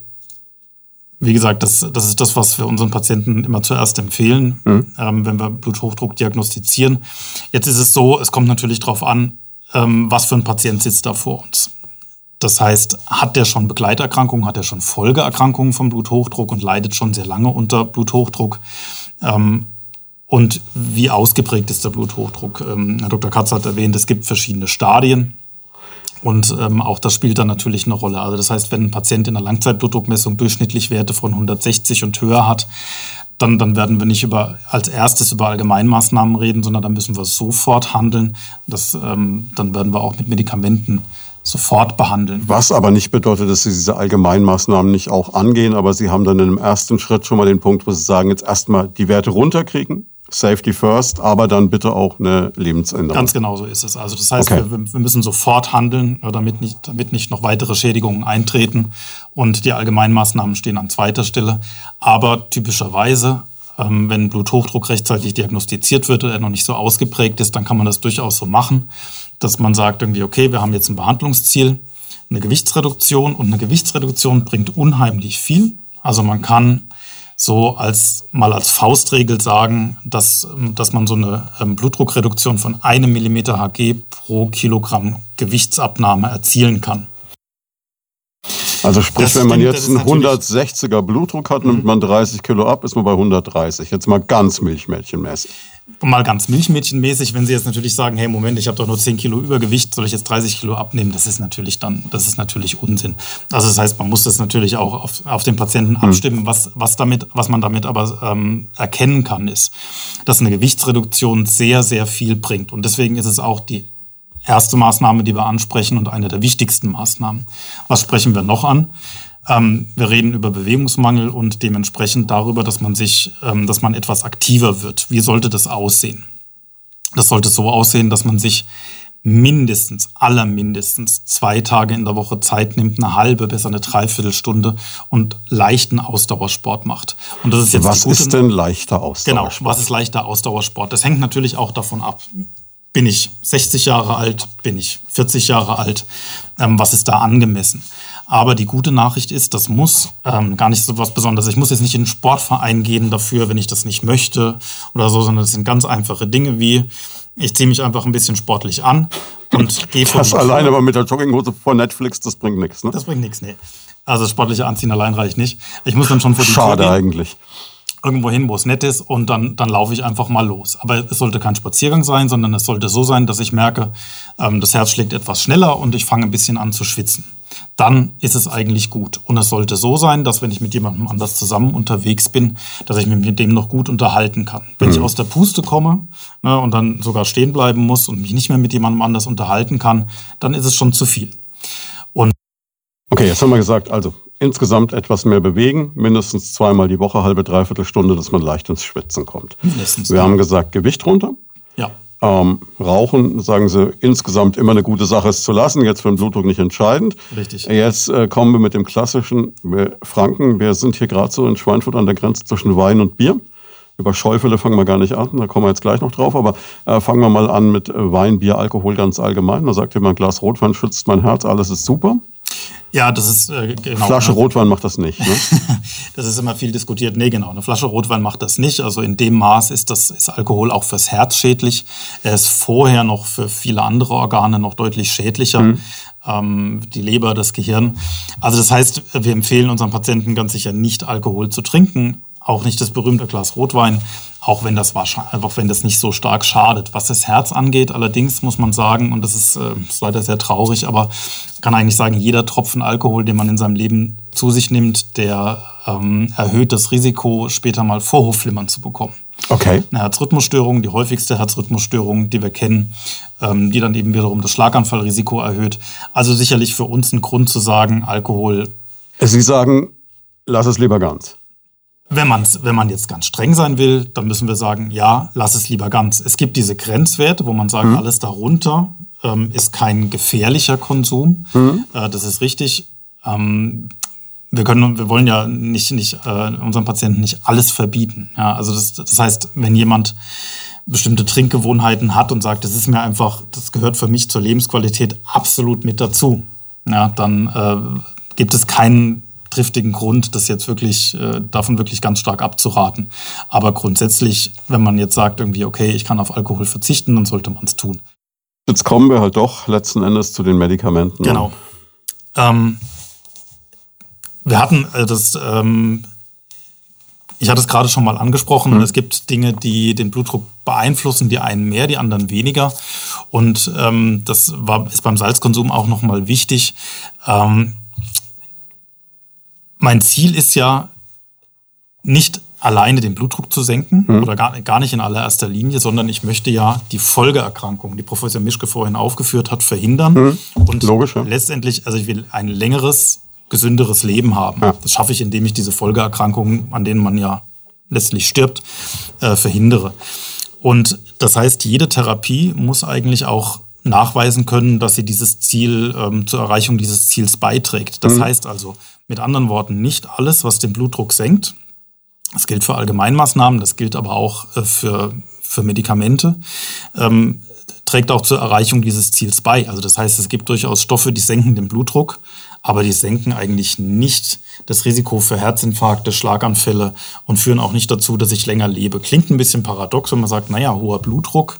Speaker 4: wie gesagt, das, das ist das, was wir unseren Patienten immer zuerst empfehlen, mhm. ähm, wenn wir Bluthochdruck diagnostizieren. Jetzt ist es so, es kommt natürlich darauf an, ähm, was für ein Patient sitzt da vor uns. Das heißt, hat der schon Begleiterkrankungen, hat er schon Folgeerkrankungen vom Bluthochdruck und leidet schon sehr lange unter Bluthochdruck? Ähm, und wie ausgeprägt ist der Bluthochdruck? Ähm, Herr Dr. Katz hat erwähnt, es gibt verschiedene Stadien. Und ähm, auch das spielt dann natürlich eine Rolle. Also das heißt, wenn ein Patient in einer Langzeitblutdruckmessung durchschnittlich Werte von 160 und höher hat, dann, dann werden wir nicht über, als erstes über Allgemeinmaßnahmen reden, sondern dann müssen wir sofort handeln. Das, ähm, dann werden wir auch mit Medikamenten sofort behandeln.
Speaker 1: Was aber nicht bedeutet, dass Sie diese Allgemeinmaßnahmen nicht auch angehen, aber Sie haben dann im ersten Schritt schon mal den Punkt, wo Sie sagen, jetzt erstmal die Werte runterkriegen, Safety first, aber dann bitte auch eine Lebensänderung.
Speaker 4: Ganz genau so ist es. Also das heißt, okay. wir, wir, müssen sofort handeln, damit nicht, damit nicht noch weitere Schädigungen eintreten. Und die Allgemeinmaßnahmen stehen an zweiter Stelle. Aber typischerweise, ähm, wenn Bluthochdruck rechtzeitig diagnostiziert wird oder er noch nicht so ausgeprägt ist, dann kann man das durchaus so machen, dass man sagt irgendwie, okay, wir haben jetzt ein Behandlungsziel, eine Gewichtsreduktion und eine Gewichtsreduktion bringt unheimlich viel. Also man kann so als mal als Faustregel sagen, dass, dass man so eine ähm, Blutdruckreduktion von einem Millimeter Hg pro Kilogramm Gewichtsabnahme erzielen kann.
Speaker 1: Also sprich, das wenn man stimmt, jetzt einen 160er Blutdruck hat, nimmt man 30 Kilo ab, ist man bei 130. Jetzt mal ganz milchmädchenmäßig
Speaker 4: mal ganz milchmädchenmäßig, wenn Sie jetzt natürlich sagen, hey Moment, ich habe doch nur 10 Kilo Übergewicht, soll ich jetzt 30 Kilo abnehmen? Das ist natürlich dann, das ist natürlich Unsinn. Also das heißt, man muss das natürlich auch auf, auf den Patienten hm. abstimmen. Mhm. Was, was, damit, was man damit aber ähm, erkennen kann, ist, dass eine Gewichtsreduktion sehr, sehr viel bringt. Und deswegen ist es auch die erste Maßnahme, die wir ansprechen und eine der wichtigsten Maßnahmen. Was sprechen wir noch an? Ähm, wir reden über Bewegungsmangel und dementsprechend darüber, dass man sich, ähm, dass man etwas aktiver wird. Wie sollte das aussehen? Das sollte so aussehen, dass man sich mindestens, allermindestens zwei Tage in der Woche Zeit nimmt, eine halbe, besser eine Dreiviertelstunde und leichten Ausdauersport macht. Und
Speaker 1: das ist jetzt was ist denn leichter Ausdauersport?
Speaker 4: Genau, was ist leichter Ausdauersport? Das hängt natürlich auch davon ab. Bin ich 60 Jahre alt? Bin ich 40 Jahre alt? Ähm, was ist da angemessen? Aber die gute Nachricht ist, das muss ähm, gar nicht so was Besonderes. Ich muss jetzt nicht in einen Sportverein gehen dafür, wenn ich das nicht möchte oder so, sondern es sind ganz einfache Dinge wie, ich ziehe mich einfach ein bisschen sportlich an und gehe vor
Speaker 1: Das alleine aber mit der Jogginghose vor Netflix, das bringt nichts, ne?
Speaker 4: Das bringt nichts, nee. Also sportliche Anziehen allein reicht nicht. Ich muss dann schon vor die
Speaker 1: Schade Tür gehen, eigentlich.
Speaker 4: Irgendwo hin, wo es nett ist und dann, dann laufe ich einfach mal los. Aber es sollte kein Spaziergang sein, sondern es sollte so sein, dass ich merke, ähm, das Herz schlägt etwas schneller und ich fange ein bisschen an zu schwitzen dann ist es eigentlich gut. Und es sollte so sein, dass wenn ich mit jemandem anders zusammen unterwegs bin, dass ich mich mit dem noch gut unterhalten kann. Wenn mhm. ich aus der Puste komme ne, und dann sogar stehen bleiben muss und mich nicht mehr mit jemandem anders unterhalten kann, dann ist es schon zu viel.
Speaker 1: Und okay, jetzt haben wir gesagt, also insgesamt etwas mehr bewegen, mindestens zweimal die Woche, halbe, dreiviertel Stunde, dass man leicht ins Schwitzen kommt. Mindestens. Wir haben gesagt, Gewicht runter.
Speaker 4: Ja.
Speaker 1: Ähm, Rauchen, sagen Sie, insgesamt immer eine gute Sache ist zu lassen. Jetzt für den Blutdruck nicht entscheidend.
Speaker 4: Richtig.
Speaker 1: Jetzt äh, kommen wir mit dem klassischen wir Franken. Wir sind hier gerade so in Schweinfurt an der Grenze zwischen Wein und Bier. Über Schäufele fangen wir gar nicht an, da kommen wir jetzt gleich noch drauf. Aber äh, fangen wir mal an mit Wein, Bier, Alkohol ganz allgemein. Da sagt jemand, Glas Rotwein schützt mein Herz, alles ist super.
Speaker 4: Ja, das ist äh,
Speaker 1: genau. Flasche Rotwein macht das nicht. Ne?
Speaker 4: das ist immer viel diskutiert. Nee, genau. Eine Flasche Rotwein macht das nicht. Also in dem Maß ist das ist Alkohol auch fürs Herz schädlich. Er ist vorher noch für viele andere Organe noch deutlich schädlicher. Mhm. Ähm, die Leber, das Gehirn. Also das heißt, wir empfehlen unseren Patienten ganz sicher nicht Alkohol zu trinken. Auch nicht das berühmte Glas Rotwein auch wenn das wahrscheinlich, auch wenn das nicht so stark schadet. Was das Herz angeht, allerdings muss man sagen, und das ist, äh, leider sehr traurig, aber kann eigentlich sagen, jeder Tropfen Alkohol, den man in seinem Leben zu sich nimmt, der ähm, erhöht das Risiko, später mal Vorhofflimmern zu bekommen.
Speaker 1: Okay.
Speaker 4: Eine Herzrhythmusstörung, die häufigste Herzrhythmusstörung, die wir kennen, ähm, die dann eben wiederum das Schlaganfallrisiko erhöht. Also sicherlich für uns ein Grund zu sagen, Alkohol.
Speaker 1: Sie sagen, lass es lieber ganz.
Speaker 4: Wenn, man's, wenn man jetzt ganz streng sein will, dann müssen wir sagen, ja, lass es lieber ganz. Es gibt diese Grenzwerte, wo man sagt, mhm. alles darunter ähm, ist kein gefährlicher Konsum. Mhm. Äh, das ist richtig. Ähm, wir können, wir wollen ja nicht, nicht äh, unseren Patienten nicht alles verbieten. Ja, also das, das heißt, wenn jemand bestimmte Trinkgewohnheiten hat und sagt, das ist mir einfach, das gehört für mich zur Lebensqualität absolut mit dazu, ja, dann äh, gibt es keinen triftigen Grund, das jetzt wirklich, äh, davon wirklich ganz stark abzuraten. Aber grundsätzlich, wenn man jetzt sagt, irgendwie, okay, ich kann auf Alkohol verzichten, dann sollte man es tun.
Speaker 1: Jetzt kommen wir halt doch letzten Endes zu den Medikamenten.
Speaker 4: Genau. Ähm, wir hatten äh, das, ähm, ich hatte es gerade schon mal angesprochen, mhm. es gibt Dinge, die den Blutdruck beeinflussen, die einen mehr, die anderen weniger. Und ähm, das war, ist beim Salzkonsum auch nochmal wichtig. Ähm, mein Ziel ist ja nicht alleine den Blutdruck zu senken mhm. oder gar, gar nicht in allererster Linie, sondern ich möchte ja die Folgeerkrankungen, die Professor Mischke vorhin aufgeführt hat, verhindern. Mhm. Und Logisch, ja. letztendlich, also ich will ein längeres, gesünderes Leben haben. Ja. Das schaffe ich, indem ich diese Folgeerkrankungen, an denen man ja letztlich stirbt, äh, verhindere. Und das heißt, jede Therapie muss eigentlich auch nachweisen können, dass sie dieses Ziel ähm, zur Erreichung dieses Ziels beiträgt. Das mhm. heißt also, mit anderen Worten, nicht alles, was den Blutdruck senkt, das gilt für Allgemeinmaßnahmen, das gilt aber auch äh, für, für Medikamente, ähm, trägt auch zur Erreichung dieses Ziels bei. Also das heißt, es gibt durchaus Stoffe, die senken den Blutdruck, aber die senken eigentlich nicht das Risiko für Herzinfarkte, Schlaganfälle und führen auch nicht dazu, dass ich länger lebe. Klingt ein bisschen paradox, wenn man sagt, naja, hoher Blutdruck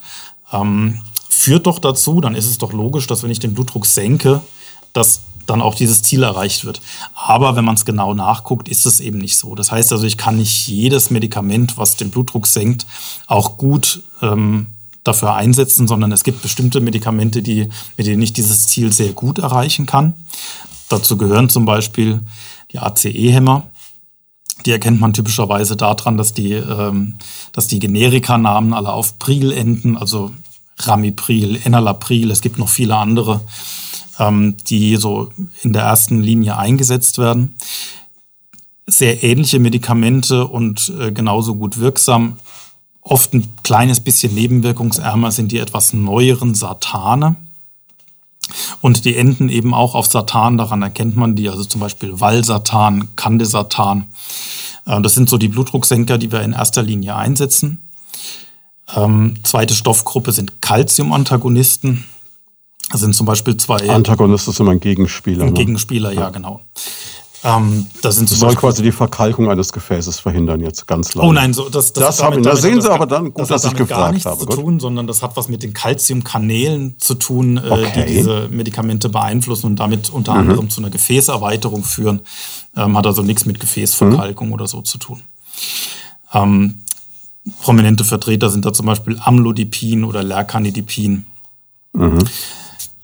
Speaker 4: ähm, führt doch dazu, dann ist es doch logisch, dass wenn ich den Blutdruck senke, dass dann auch dieses Ziel erreicht wird. Aber wenn man es genau nachguckt, ist es eben nicht so. Das heißt also, ich kann nicht jedes Medikament, was den Blutdruck senkt, auch gut ähm, dafür einsetzen, sondern es gibt bestimmte Medikamente, die, mit denen ich dieses Ziel sehr gut erreichen kann. Dazu gehören zum Beispiel die ACE-Hämmer. Die erkennt man typischerweise daran, dass die, ähm, dass die Generikanamen alle auf Pril enden, also Ramipril, Enalapril, es gibt noch viele andere ähm, die so in der ersten Linie eingesetzt werden. Sehr ähnliche Medikamente und äh, genauso gut wirksam. Oft ein kleines bisschen nebenwirkungsärmer sind die etwas neueren Satane. Und die enden eben auch auf Satan, daran erkennt man die, also zum Beispiel Valsatan, Candesatan. Äh, das sind so die Blutdrucksenker, die wir in erster Linie einsetzen. Ähm, zweite Stoffgruppe sind Calciumantagonisten. Das sind zum Beispiel zwei.
Speaker 1: Antagonist ist immer ein Gegenspieler.
Speaker 4: Ein ne? Gegenspieler, ja, genau. Ähm,
Speaker 1: das, sind soll quasi die Verkalkung eines Gefäßes verhindern, jetzt ganz
Speaker 4: lau. Oh nein, so, das,
Speaker 1: das, das, damit, da sehen Sie aber dann gut, das dass ich gefragt gar nichts
Speaker 4: habe. Zu tun, sondern das hat was mit den Calciumkanälen zu tun, äh, okay. die diese Medikamente beeinflussen und damit unter mhm. anderem zu einer Gefäßerweiterung führen. Ähm, hat also nichts mit Gefäßverkalkung mhm. oder so zu tun. Ähm, prominente Vertreter sind da zum Beispiel Amlodipin oder Lercanidipin. Mhm.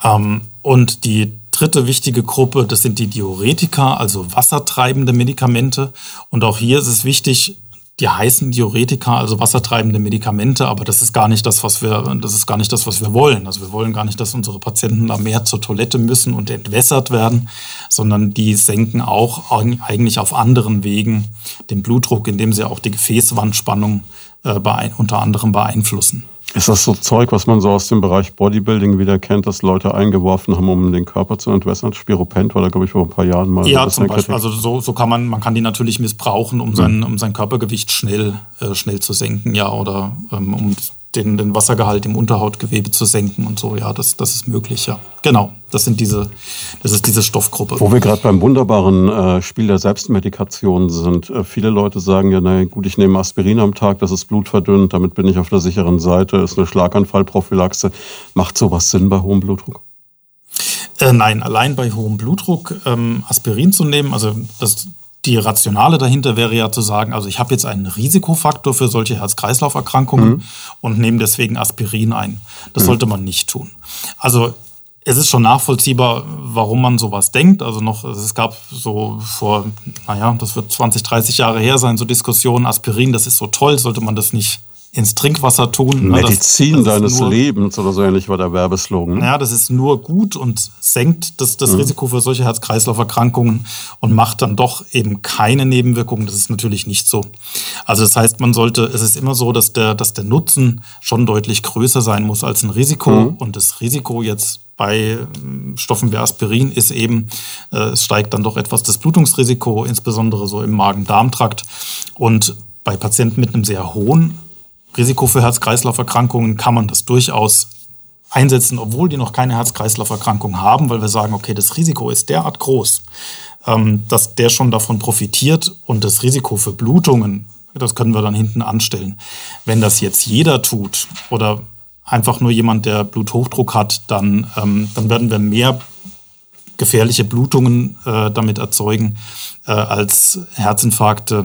Speaker 4: Ähm, und die dritte wichtige Gruppe, das sind die Diuretika, also wassertreibende Medikamente. Und auch hier ist es wichtig, die heißen Diuretika, also wassertreibende Medikamente, aber das ist gar nicht das, was wir, das ist gar nicht das, was wir wollen. Also wir wollen gar nicht, dass unsere Patienten da mehr zur Toilette müssen und entwässert werden, sondern die senken auch eigentlich auf anderen Wegen den Blutdruck, indem sie auch die Gefäßwandspannung äh, unter anderem beeinflussen.
Speaker 1: Ist das so Zeug, was man so aus dem Bereich Bodybuilding wieder kennt, dass Leute eingeworfen haben, um den Körper zu entwässern? Spiropent war da, glaube ich, vor ein paar Jahren mal.
Speaker 4: Ja, zum Beispiel. Also so, so kann man, man kann die natürlich missbrauchen, um sein, um sein Körpergewicht schnell, äh, schnell zu senken, ja, oder ähm, um den, den Wassergehalt im Unterhautgewebe zu senken und so. Ja, das, das ist möglich, ja. Genau, das sind diese, das ist diese Stoffgruppe.
Speaker 1: Wo wir gerade beim wunderbaren äh, Spiel der Selbstmedikation sind. Äh, viele Leute sagen ja, na gut, ich nehme Aspirin am Tag, das ist blutverdünnt, damit bin ich auf der sicheren Seite, ist eine Schlaganfallprophylaxe. Macht sowas Sinn bei hohem Blutdruck?
Speaker 4: Äh, nein, allein bei hohem Blutdruck ähm, Aspirin zu nehmen, also das die Rationale dahinter wäre ja zu sagen, also ich habe jetzt einen Risikofaktor für solche Herz-Kreislauf-Erkrankungen mhm. und nehme deswegen Aspirin ein. Das mhm. sollte man nicht tun. Also es ist schon nachvollziehbar, warum man sowas denkt. Also noch, es gab so vor, naja, das wird 20, 30 Jahre her sein, so Diskussionen, Aspirin, das ist so toll, sollte man das nicht ins Trinkwasser tun.
Speaker 1: Ne, Medizin das, das deines nur, Lebens oder so ähnlich war der Werbeslogan.
Speaker 4: Ja, das ist nur gut und senkt das, das mhm. Risiko für solche Herz-Kreislauf-Erkrankungen und macht dann doch eben keine Nebenwirkungen. Das ist natürlich nicht so. Also das heißt, man sollte, es ist immer so, dass der, dass der Nutzen schon deutlich größer sein muss als ein Risiko. Mhm. Und das Risiko jetzt bei ähm, Stoffen wie Aspirin ist eben, äh, es steigt dann doch etwas das Blutungsrisiko, insbesondere so im Magen-Darm-Trakt. Und bei Patienten mit einem sehr hohen Risiko für Herz-Kreislauf-Erkrankungen kann man das durchaus einsetzen, obwohl die noch keine Herz-Kreislauf-Erkrankung haben, weil wir sagen, okay, das Risiko ist derart groß, ähm, dass der schon davon profitiert und das Risiko für Blutungen, das können wir dann hinten anstellen. Wenn das jetzt jeder tut oder einfach nur jemand, der Bluthochdruck hat, dann, ähm, dann werden wir mehr gefährliche Blutungen äh, damit erzeugen äh, als Herzinfarkte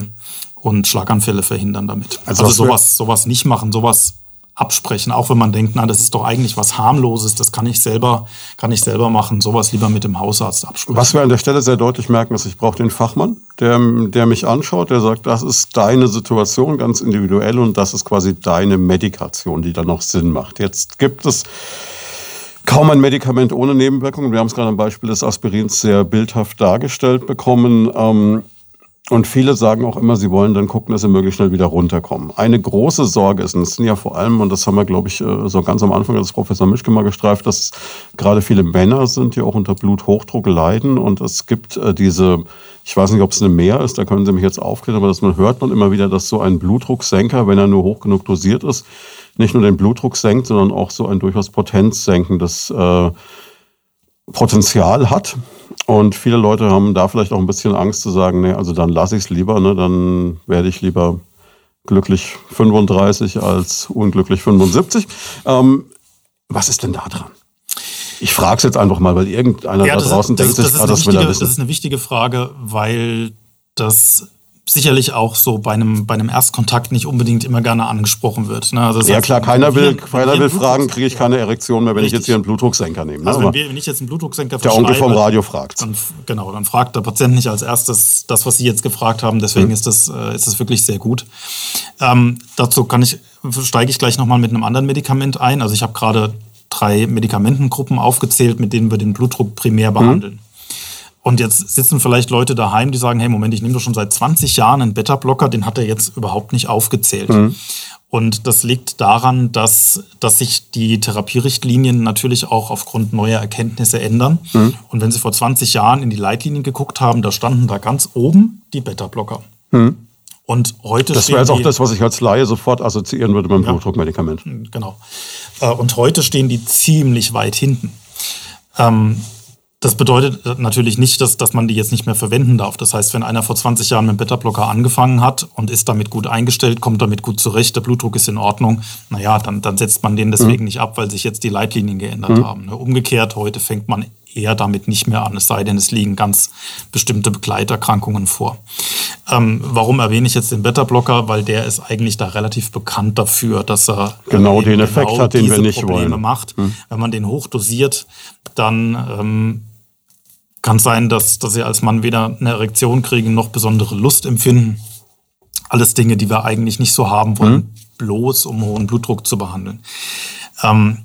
Speaker 4: und Schlaganfälle verhindern damit. Also, also sowas, sowas nicht machen, sowas absprechen, auch wenn man denkt, na, das ist doch eigentlich was harmloses, das kann ich selber, kann ich selber machen, sowas lieber mit dem Hausarzt absprechen.
Speaker 1: Was wir an der Stelle sehr deutlich merken, ist, ich brauche den Fachmann, der, der mich anschaut, der sagt, das ist deine Situation ganz individuell und das ist quasi deine Medikation, die dann noch Sinn macht. Jetzt gibt es kaum ein Medikament ohne Nebenwirkungen. Wir haben es gerade am Beispiel des Aspirins sehr bildhaft dargestellt bekommen. Ähm, und viele sagen auch immer, sie wollen dann gucken, dass sie möglichst schnell wieder runterkommen. Eine große Sorge ist, und das sind ja vor allem, und das haben wir, glaube ich, äh, so ganz am Anfang des Professor Mischke mal gestreift, dass gerade viele Männer sind, die auch unter Bluthochdruck leiden. Und es gibt äh, diese, ich weiß nicht, ob es eine Mehr ist, da können Sie mich jetzt aufklären, aber das man hört man immer wieder, dass so ein Blutdrucksenker, wenn er nur hoch genug dosiert ist, nicht nur den Blutdruck senkt, sondern auch so ein durchaus potenzsenkendes äh, Potenzial hat. Und viele Leute haben da vielleicht auch ein bisschen Angst zu sagen, nee, also dann lasse ich es lieber, ne, dann werde ich lieber glücklich 35 als unglücklich 75. Ähm, was ist denn da dran? Ich frage es jetzt einfach mal, weil irgendeiner ja, da draußen
Speaker 4: das,
Speaker 1: denkt sich,
Speaker 4: das, ah, das will er wissen. Das ist eine wichtige Frage, weil das sicherlich auch so bei einem, bei einem Erstkontakt nicht unbedingt immer gerne angesprochen wird. Ne?
Speaker 1: Also ja heißt, klar, keiner will, keiner will fragen, kriege ich keine Erektion mehr, wenn Richtig. ich jetzt hier einen Blutdrucksenker nehme. Ne?
Speaker 4: Also wenn, wir, wenn, ich jetzt einen Blutdrucksenker
Speaker 1: Der Onkel vom Radio fragt.
Speaker 4: Dann, genau, dann fragt der Patient nicht als erstes das, was Sie jetzt gefragt haben. Deswegen hm. ist, das, äh, ist das wirklich sehr gut. Ähm, dazu kann ich, steige ich gleich nochmal mit einem anderen Medikament ein. Also ich habe gerade drei Medikamentengruppen aufgezählt, mit denen wir den Blutdruck primär hm. behandeln. Hm. Und jetzt sitzen vielleicht Leute daheim, die sagen, hey, Moment, ich nehme doch schon seit 20 Jahren einen Beta-Blocker, den hat er jetzt überhaupt nicht aufgezählt. Mhm. Und das liegt daran, dass, dass sich die Therapierichtlinien natürlich auch aufgrund neuer Erkenntnisse ändern. Mhm. Und wenn Sie vor 20 Jahren in die Leitlinien geguckt haben, da standen da ganz oben die Beta-Blocker. Mhm. Und heute
Speaker 1: das wäre jetzt auch das, was ich als Laie sofort assoziieren würde mit dem ja, Blutdruckmedikament.
Speaker 4: Genau. Äh, und heute stehen die ziemlich weit hinten. Ähm, das bedeutet natürlich nicht, dass, dass man die jetzt nicht mehr verwenden darf. Das heißt, wenn einer vor 20 Jahren mit Beta-Blocker angefangen hat und ist damit gut eingestellt, kommt damit gut zurecht, der Blutdruck ist in Ordnung, naja, dann, dann setzt man den deswegen mhm. nicht ab, weil sich jetzt die Leitlinien geändert mhm. haben. Ne? Umgekehrt, heute fängt man eher damit nicht mehr an, es sei denn, es liegen ganz bestimmte Begleiterkrankungen vor. Ähm, warum erwähne ich jetzt den Beta-Blocker? Weil der ist eigentlich da relativ bekannt dafür, dass er
Speaker 1: genau den Effekt genau hat, den wir nicht
Speaker 4: Probleme
Speaker 1: wollen.
Speaker 4: macht. Hm. Wenn man den hochdosiert, dann ähm, kann sein, dass, dass sie als Mann weder eine Erektion kriegen noch besondere Lust empfinden. Alles Dinge, die wir eigentlich nicht so haben wollen, mhm. bloß um hohen Blutdruck zu behandeln. Ähm,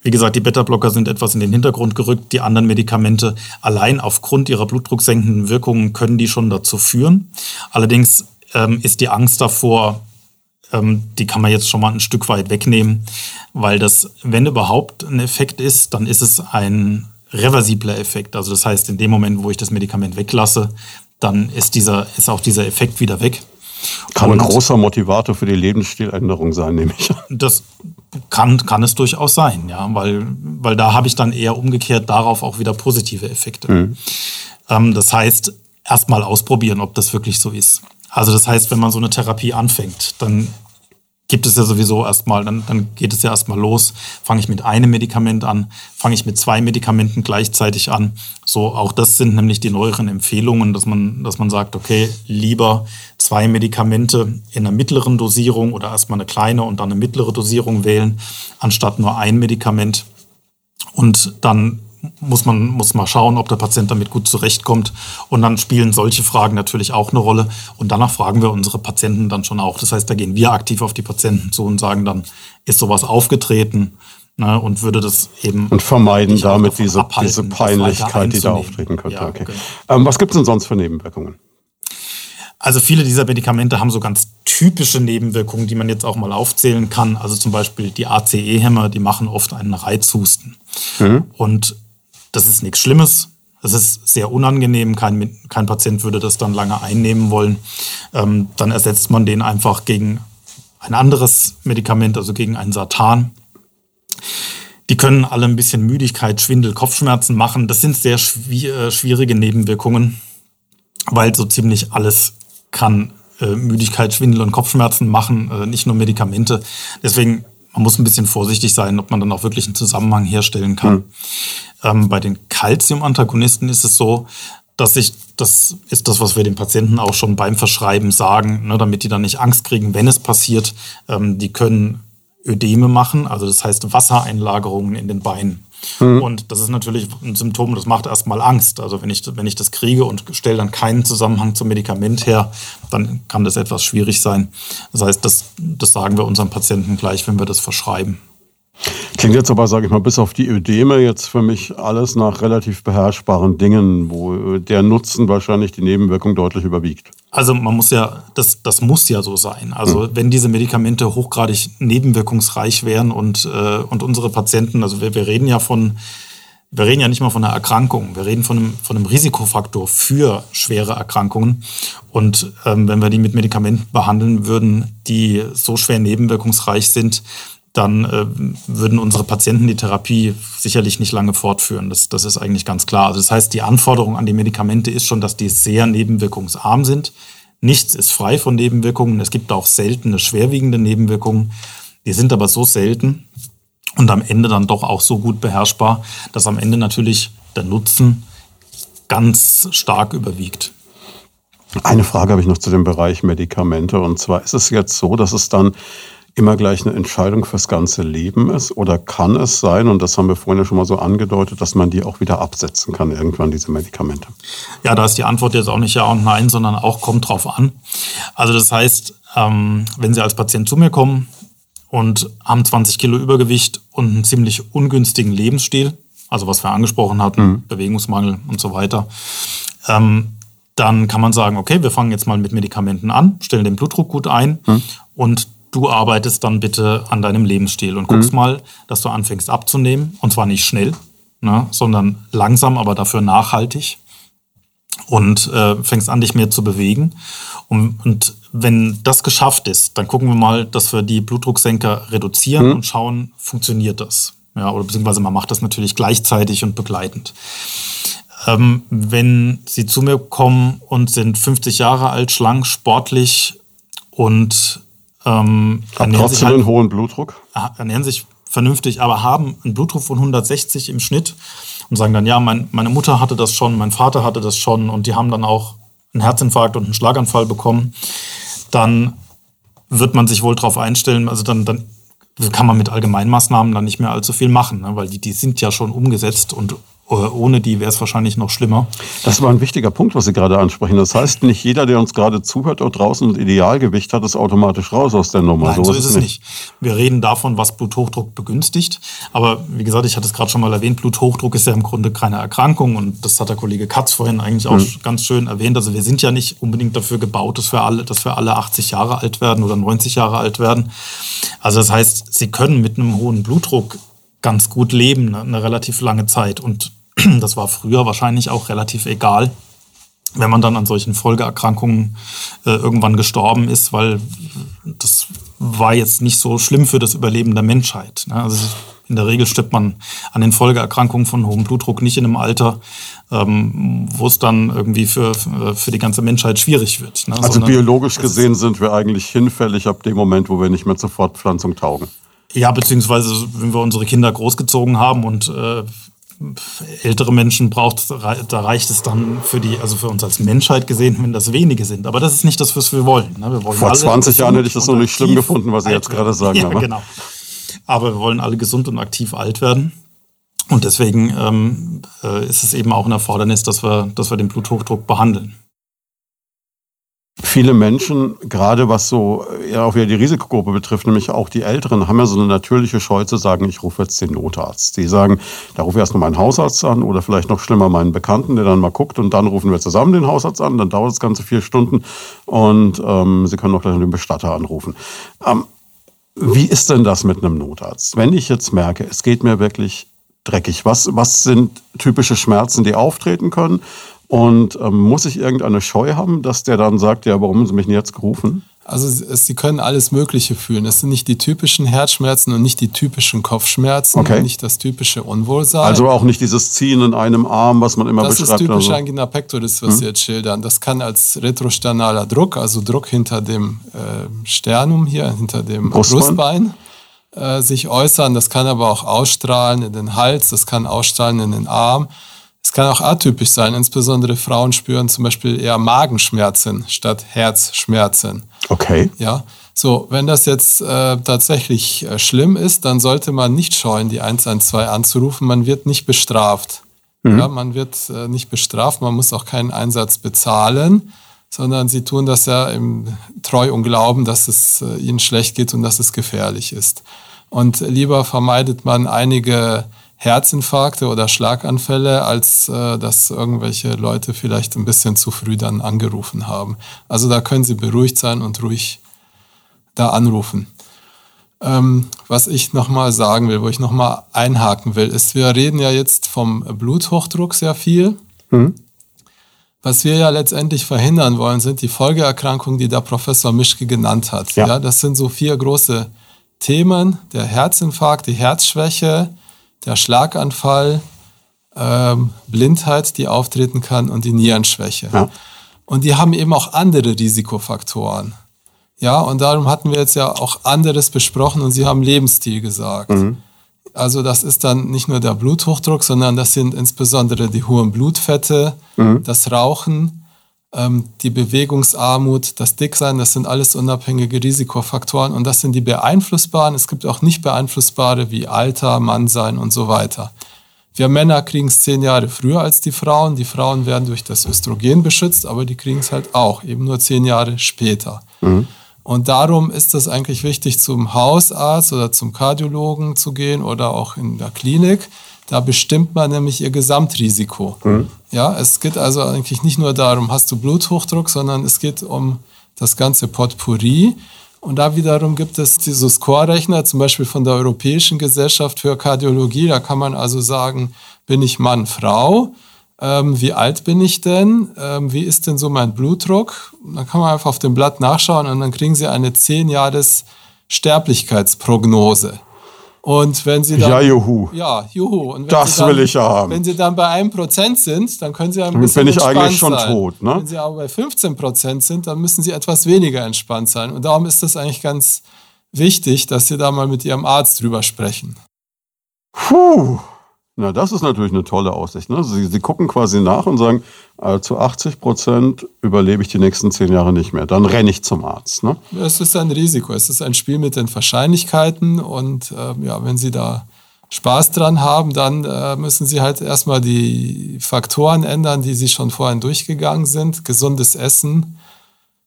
Speaker 4: wie gesagt, die Beta-Blocker sind etwas in den Hintergrund gerückt. Die anderen Medikamente allein aufgrund ihrer blutdrucksenkenden Wirkungen können die schon dazu führen. Allerdings ähm, ist die Angst davor, ähm, die kann man jetzt schon mal ein Stück weit wegnehmen, weil das, wenn überhaupt ein Effekt ist, dann ist es ein reversibler Effekt. Also das heißt, in dem Moment, wo ich das Medikament weglasse, dann ist, dieser, ist auch dieser Effekt wieder weg.
Speaker 1: Kann Und ein großer Motivator für die Lebensstiländerung sein, nehme ich.
Speaker 4: Das kann, kann es durchaus sein, ja, weil, weil da habe ich dann eher umgekehrt darauf auch wieder positive Effekte. Mhm. Ähm, das heißt, erstmal ausprobieren, ob das wirklich so ist. Also das heißt, wenn man so eine Therapie anfängt, dann gibt es ja sowieso erstmal, dann, dann geht es ja erstmal los. Fange ich mit einem Medikament an, fange ich mit zwei Medikamenten gleichzeitig an. So, auch das sind nämlich die neueren Empfehlungen, dass man, dass man sagt, okay, lieber zwei Medikamente in einer mittleren Dosierung oder erstmal eine kleine und dann eine mittlere Dosierung wählen, anstatt nur ein Medikament. Und dann muss man muss mal schauen, ob der Patient damit gut zurechtkommt. Und dann spielen solche Fragen natürlich auch eine Rolle. Und danach fragen wir unsere Patienten dann schon auch. Das heißt, da gehen wir aktiv auf die Patienten zu und sagen dann, ist sowas aufgetreten? Ne, und würde das eben.
Speaker 1: Und vermeiden damit diese, abhalten, diese Peinlichkeit, die da auftreten könnte. Ja, okay. genau. ähm, was gibt es denn sonst für Nebenwirkungen?
Speaker 4: Also viele dieser Medikamente haben so ganz typische Nebenwirkungen, die man jetzt auch mal aufzählen kann. Also zum Beispiel die ACE-Hämmer, die machen oft einen Reizhusten. Mhm. Und das ist nichts Schlimmes. Das ist sehr unangenehm. Kein, kein Patient würde das dann lange einnehmen wollen. Ähm, dann ersetzt man den einfach gegen ein anderes Medikament, also gegen einen Satan. Die können alle ein bisschen Müdigkeit, Schwindel, Kopfschmerzen machen. Das sind sehr äh, schwierige Nebenwirkungen, weil so ziemlich alles kann äh, Müdigkeit, Schwindel und Kopfschmerzen machen, äh, nicht nur Medikamente. Deswegen man muss ein bisschen vorsichtig sein, ob man dann auch wirklich einen Zusammenhang herstellen kann. Mhm. Ähm, bei den Calcium-Antagonisten ist es so, dass ich, das ist das, was wir den Patienten auch schon beim Verschreiben sagen, ne, damit die dann nicht Angst kriegen, wenn es passiert. Ähm, die können Ödeme machen, also das heißt Wassereinlagerungen in den Beinen. Mhm. Und das ist natürlich ein Symptom, das macht erstmal Angst. Also wenn ich, wenn ich das kriege und stelle dann keinen Zusammenhang zum Medikament her, dann kann das etwas schwierig sein. Das heißt, das, das sagen wir unseren Patienten gleich, wenn wir das verschreiben.
Speaker 1: Klingt jetzt aber, sage ich mal, bis auf die Ödeme jetzt für mich alles nach relativ beherrschbaren Dingen, wo der Nutzen wahrscheinlich die Nebenwirkung deutlich überwiegt.
Speaker 4: Also man muss ja, das, das muss ja so sein. Also hm. wenn diese Medikamente hochgradig nebenwirkungsreich wären und, äh, und unsere Patienten, also wir, wir reden ja von, wir reden ja nicht mal von einer Erkrankung, wir reden von einem, von einem Risikofaktor für schwere Erkrankungen. Und ähm, wenn wir die mit Medikamenten behandeln würden, die so schwer nebenwirkungsreich sind, dann äh, würden unsere Patienten die Therapie sicherlich nicht lange fortführen. Das, das ist eigentlich ganz klar. Also das heißt, die Anforderung an die Medikamente ist schon, dass die sehr nebenwirkungsarm sind. Nichts ist frei von Nebenwirkungen. Es gibt auch seltene, schwerwiegende Nebenwirkungen. Die sind aber so selten und am Ende dann doch auch so gut beherrschbar, dass am Ende natürlich der Nutzen ganz stark überwiegt.
Speaker 1: Eine Frage habe ich noch zu dem Bereich Medikamente. Und zwar ist es jetzt so, dass es dann immer gleich eine Entscheidung fürs ganze Leben ist? Oder kann es sein, und das haben wir vorhin ja schon mal so angedeutet, dass man die auch wieder absetzen kann, irgendwann, diese Medikamente?
Speaker 4: Ja, da ist die Antwort jetzt auch nicht ja und nein, sondern auch kommt drauf an. Also das heißt, ähm, wenn Sie als Patient zu mir kommen und haben 20 Kilo Übergewicht und einen ziemlich ungünstigen Lebensstil, also was wir angesprochen hatten, mhm. Bewegungsmangel und so weiter, ähm, dann kann man sagen, okay, wir fangen jetzt mal mit Medikamenten an, stellen den Blutdruck gut ein mhm. und du arbeitest dann bitte an deinem Lebensstil und guckst mhm. mal, dass du anfängst abzunehmen. Und zwar nicht schnell, ne, sondern langsam, aber dafür nachhaltig. Und äh, fängst an, dich mehr zu bewegen. Und, und, wenn das geschafft ist, dann gucken wir mal, dass wir die Blutdrucksenker reduzieren mhm. und schauen, funktioniert das. Ja, oder beziehungsweise man macht das natürlich gleichzeitig und begleitend. Ähm, wenn Sie zu mir kommen und sind 50 Jahre alt, schlank, sportlich und
Speaker 1: ähm, Hat trotzdem halt, einen hohen Blutdruck?
Speaker 4: Ernähren sich vernünftig, aber haben einen Blutdruck von 160 im Schnitt und sagen dann, ja, mein, meine Mutter hatte das schon, mein Vater hatte das schon und die haben dann auch einen Herzinfarkt und einen Schlaganfall bekommen, dann wird man sich wohl darauf einstellen, also dann, dann kann man mit Allgemeinmaßnahmen dann nicht mehr allzu viel machen, ne? weil die, die sind ja schon umgesetzt und ohne die wäre es wahrscheinlich noch schlimmer.
Speaker 1: Das war ein wichtiger Punkt, was Sie gerade ansprechen. Das heißt, nicht jeder, der uns gerade zuhört und draußen ein Idealgewicht hat, ist automatisch raus aus der Nummer.
Speaker 4: Nein, so, so ist es nicht. nicht. Wir reden davon, was Bluthochdruck begünstigt. Aber wie gesagt, ich hatte es gerade schon mal erwähnt, Bluthochdruck ist ja im Grunde keine Erkrankung. Und das hat der Kollege Katz vorhin eigentlich auch mhm. ganz schön erwähnt. Also wir sind ja nicht unbedingt dafür gebaut, dass wir alle, dass wir alle 80 Jahre alt werden oder 90 Jahre alt werden. Also das heißt, Sie können mit einem hohen Blutdruck ganz gut leben, ne, eine relativ lange Zeit. Und das war früher wahrscheinlich auch relativ egal, wenn man dann an solchen Folgeerkrankungen äh, irgendwann gestorben ist, weil das war jetzt nicht so schlimm für das Überleben der Menschheit. Ne? Also in der Regel stirbt man an den Folgeerkrankungen von hohem Blutdruck nicht in einem Alter, ähm, wo es dann irgendwie für, für die ganze Menschheit schwierig wird.
Speaker 1: Ne? Also Sondern biologisch gesehen sind wir eigentlich hinfällig ab dem Moment, wo wir nicht mehr zur Fortpflanzung taugen.
Speaker 4: Ja, beziehungsweise wenn wir unsere Kinder großgezogen haben und äh, ältere Menschen braucht, da reicht es dann für die, also für uns als Menschheit gesehen, wenn das wenige sind. Aber das ist nicht das, was wir wollen. Ne? Wir wollen
Speaker 1: Vor 20 Jahren hätte ich das noch nicht schlimm gefunden, was Sie jetzt gerade sagen.
Speaker 4: Ja, aber. genau. Aber wir wollen alle gesund und aktiv alt werden. Und deswegen ähm, äh, ist es eben auch ein Erfordernis, dass wir, dass wir den Bluthochdruck behandeln
Speaker 1: viele Menschen, gerade was so ja auch wieder die Risikogruppe betrifft, nämlich auch die Älteren, haben ja so eine natürliche Scheu zu sagen, ich rufe jetzt den Notarzt. Die sagen, da rufe ich erst mal meinen Hausarzt an oder vielleicht noch schlimmer meinen Bekannten, der dann mal guckt und dann rufen wir zusammen den Hausarzt an, dann dauert das Ganze vier Stunden und ähm, Sie können auch gleich den Bestatter anrufen. Ähm, wie ist denn das mit einem Notarzt? Wenn ich jetzt merke, es geht mir wirklich dreckig, was, was sind typische Schmerzen, die auftreten können? Und ähm, muss ich irgendeine Scheu haben, dass der dann sagt, ja, warum haben Sie mich denn jetzt gerufen?
Speaker 3: Also Sie können alles Mögliche fühlen. Es sind nicht die typischen Herzschmerzen und nicht die typischen Kopfschmerzen okay. und nicht das typische Unwohlsein.
Speaker 1: Also auch nicht dieses Ziehen in einem Arm, was man immer
Speaker 3: das
Speaker 1: beschreibt.
Speaker 3: Das ist typisch so. Angina pectoris, was hm? Sie jetzt schildern. Das kann als retrosternaler Druck, also Druck hinter dem äh, Sternum hier, hinter dem Brustbein, Brustbein äh, sich äußern. Das kann aber auch ausstrahlen in den Hals, das kann ausstrahlen in den Arm. Es kann auch atypisch sein, insbesondere Frauen spüren zum Beispiel eher Magenschmerzen statt Herzschmerzen.
Speaker 1: Okay.
Speaker 3: Ja. So, wenn das jetzt äh, tatsächlich äh, schlimm ist, dann sollte man nicht scheuen, die 112 anzurufen. Man wird nicht bestraft. Mhm. Ja, man wird äh, nicht bestraft, man muss auch keinen Einsatz bezahlen, sondern sie tun das ja im Treu und Glauben, dass es äh, ihnen schlecht geht und dass es gefährlich ist. Und lieber vermeidet man einige Herzinfarkte oder Schlaganfälle, als äh, dass irgendwelche Leute vielleicht ein bisschen zu früh dann angerufen haben. Also da können Sie beruhigt sein und ruhig da anrufen. Ähm, was ich nochmal sagen will, wo ich nochmal einhaken will, ist, wir reden ja jetzt vom Bluthochdruck sehr viel. Mhm. Was wir ja letztendlich verhindern wollen, sind die Folgeerkrankungen, die der Professor Mischke genannt hat. Ja. ja das sind so vier große Themen, der Herzinfarkt, die Herzschwäche, der Schlaganfall, ähm, Blindheit, die auftreten kann und die Nierenschwäche. Ja. Und die haben eben auch andere Risikofaktoren. Ja, und darum hatten wir jetzt ja auch anderes besprochen und Sie haben Lebensstil gesagt. Mhm. Also das ist dann nicht nur der Bluthochdruck, sondern das sind insbesondere die hohen Blutfette, mhm. das Rauchen, ähm, die Bewegungsarmut, das Dicksein, das sind alles unabhängige Risikofaktoren und das sind die beeinflussbaren. Es gibt auch nicht beeinflussbare wie Alter, Mannsein und so weiter. Wir Männer kriegen es zehn Jahre früher als die Frauen. Die Frauen werden durch das Östrogen beschützt, aber die kriegen es halt auch, eben nur zehn Jahre später. Mhm. Und darum ist es eigentlich wichtig, zum Hausarzt oder zum Kardiologen zu gehen oder auch in der Klinik. Da bestimmt man nämlich ihr Gesamtrisiko. Mhm. Ja, es geht also eigentlich nicht nur darum, hast du Bluthochdruck, sondern es geht um das ganze Potpourri. Und da wiederum gibt es diese Score-Rechner, zum Beispiel von der Europäischen Gesellschaft für Kardiologie. Da kann man also sagen, bin ich Mann, Frau? ähm, wie alt bin ich denn, ähm, wie ist denn so mein Blutdruck. Dann kann man einfach auf dem Blatt nachschauen und dann kriegen Sie eine 10 Jahres Sterblichkeitsprognose. Und wenn Sie dann,
Speaker 1: ja, juhu.
Speaker 3: Ja, juhu. Und
Speaker 1: das
Speaker 3: dann,
Speaker 1: will ich ja haben.
Speaker 3: Wenn Sie dann bei einem Prozent sind, dann können Sie ein bisschen
Speaker 1: bin ich eigentlich schon sein. tot. Ne?
Speaker 3: Wenn Sie aber bei 15 Prozent sind, dann müssen Sie etwas weniger entspannt sein. Und darum ist es eigentlich ganz wichtig, dass Sie da mal mit Ihrem Arzt drüber sprechen.
Speaker 1: Puh. Na, das ist natürlich eine tolle Aussicht. Ne? Sie, Sie gucken quasi nach und sagen, äh, zu 80 Prozent überlebe ich die nächsten zehn Jahre nicht mehr. Dann renne ich zum Arzt. Ne?
Speaker 3: Es ist ein Risiko. Es ist ein Spiel mit den Wahrscheinlichkeiten. Und äh, ja, wenn Sie da Spaß dran haben, dann äh, müssen Sie halt erstmal die Faktoren ändern, die Sie schon vorhin durchgegangen sind. Gesundes Essen.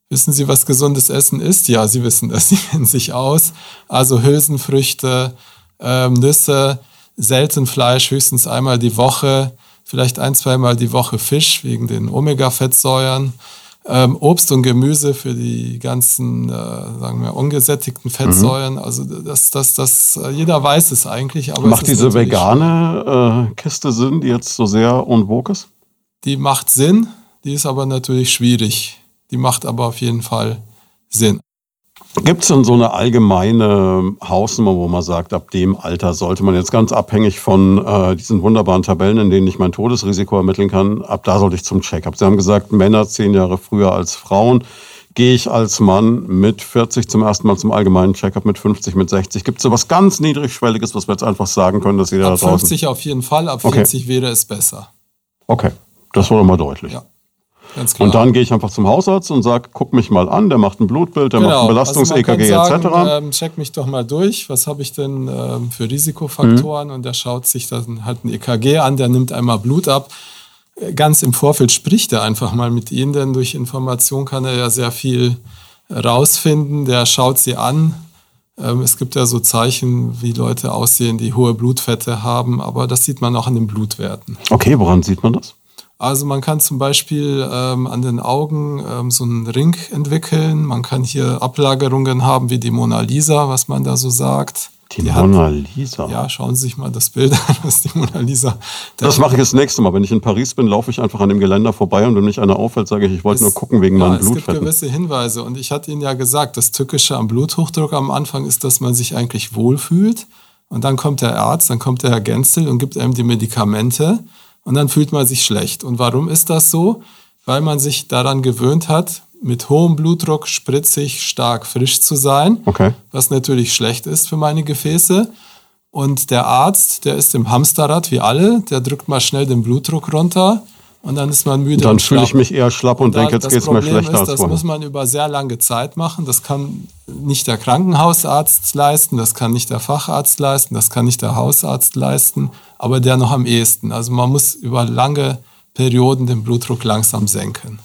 Speaker 3: Wissen Sie, was gesundes Essen ist? Ja, Sie wissen das. Sie kennen sich aus. Also Hülsenfrüchte, ähm, Nüsse selten Fleisch, höchstens einmal die Woche, vielleicht ein, zweimal die Woche Fisch wegen den Omega-Fettsäuren. Ähm, Obst und Gemüse für die ganzen, äh, sagen wir, ungesättigten Fettsäuren. Mhm. Also das, das, das, äh, jeder weiß es eigentlich.
Speaker 1: Aber macht diese vegane äh, Kiste Sinn, die jetzt so sehr en vogue ist?
Speaker 3: Die macht Sinn, die ist aber natürlich schwierig. Die macht aber auf jeden Fall Sinn.
Speaker 1: Gibt es denn so eine allgemeine Hausnummer, wo man sagt, ab dem Alter sollte man jetzt ganz abhängig von äh, diesen wunderbaren Tabellen, in denen ich mein Todesrisiko ermitteln kann, ab da sollte ich zum Check-up. Sie haben gesagt, Männer zehn Jahre früher als Frauen. Gehe ich als Mann mit 40 zum ersten Mal zum allgemeinen Check-up, mit 50, mit 60? Gibt es so was ganz Niedrigschwelliges, was wir jetzt einfach sagen können, dass jeder
Speaker 3: ab da draußen... 50 auf jeden Fall, ab 40 okay. wäre es besser.
Speaker 1: Okay, das wurde mal deutlich. Ja. Und dann gehe ich einfach zum Hausarzt und sage, guck mich mal an, der macht ein Blutbild, der genau. macht ein Belastungs-EKG
Speaker 3: also etc. Ähm, check mich doch mal durch, was habe ich denn ähm, für Risikofaktoren? Mhm. Und der schaut sich dann halt ein EKG an, der nimmt einmal Blut ab. Ganz im Vorfeld spricht er einfach mal mit Ihnen, denn durch Information kann er ja sehr viel rausfinden. Der schaut Sie an. Ähm, es gibt ja so Zeichen, wie Leute aussehen, die hohe Blutfette haben, aber das sieht man auch an den Blutwerten.
Speaker 1: Okay, woran sieht man das?
Speaker 3: Also man kann zum Beispiel ähm, an den Augen ähm, so einen Ring entwickeln. Man kann hier Ablagerungen haben wie die Mona Lisa, was man da so sagt.
Speaker 1: Die, die Mona Lisa?
Speaker 3: Hat, ja, schauen Sie sich mal das Bild an, was die Mona Lisa...
Speaker 1: Das mache ich das nächste Mal. Wenn ich in Paris bin, laufe ich einfach an dem Geländer vorbei und wenn mich einer auffällt, sage ich, ich wollte nur gucken wegen ja, meinem Blutfetten.
Speaker 3: Es gibt gewisse Hinweise und ich hatte Ihnen ja gesagt, das Tückische am Bluthochdruck am Anfang ist, dass man sich eigentlich wohlfühlt und dann kommt der Arzt, dann kommt der Herr Genzel und gibt einem die Medikamente und dann fühlt man sich schlecht. Und warum ist das so? Weil man sich daran gewöhnt hat, mit hohem Blutdruck spritzig, stark frisch zu sein, okay. was natürlich schlecht ist für meine Gefäße. Und der Arzt, der ist im Hamsterrad wie alle, der drückt mal schnell den Blutdruck runter und dann ist man müde.
Speaker 1: Dann fühle ich mich eher schlapp und, und denke, jetzt geht es mir schlechter ist,
Speaker 3: als Das muss man über sehr lange Zeit machen. Das kann nicht der Krankenhausarzt leisten, das kann nicht der Facharzt leisten, das kann nicht der Hausarzt leisten, aber der noch am ehesten. Also man muss über lange Perioden den Blutdruck langsam senken.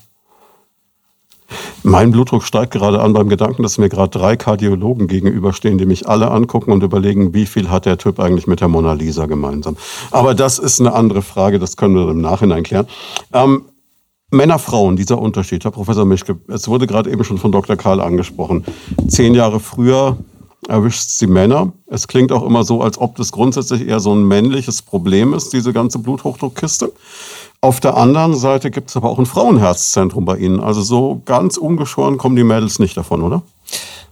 Speaker 1: Mein Blutdruck steigt gerade an beim Gedanken, dass mir gerade drei Kardiologen gegenüberstehen, die mich alle angucken und überlegen, wie viel hat der Typ eigentlich mit der Mona Lisa gemeinsam. Aber das ist eine andere Frage, das können wir im Nachhinein klären. Ähm, Männer, Frauen, dieser Unterschied, Herr Professor Mischke, es wurde gerade eben schon von Dr. Karl angesprochen. Zehn Jahre früher erwischt die Männer. Es klingt auch immer so, als ob das grundsätzlich eher so ein männliches Problem ist, diese ganze Bluthochdruckkiste. Auf der anderen Seite gibt es aber auch ein Frauenherzzentrum bei Ihnen. Also so ganz ungeschoren kommen die Mädels nicht davon, oder?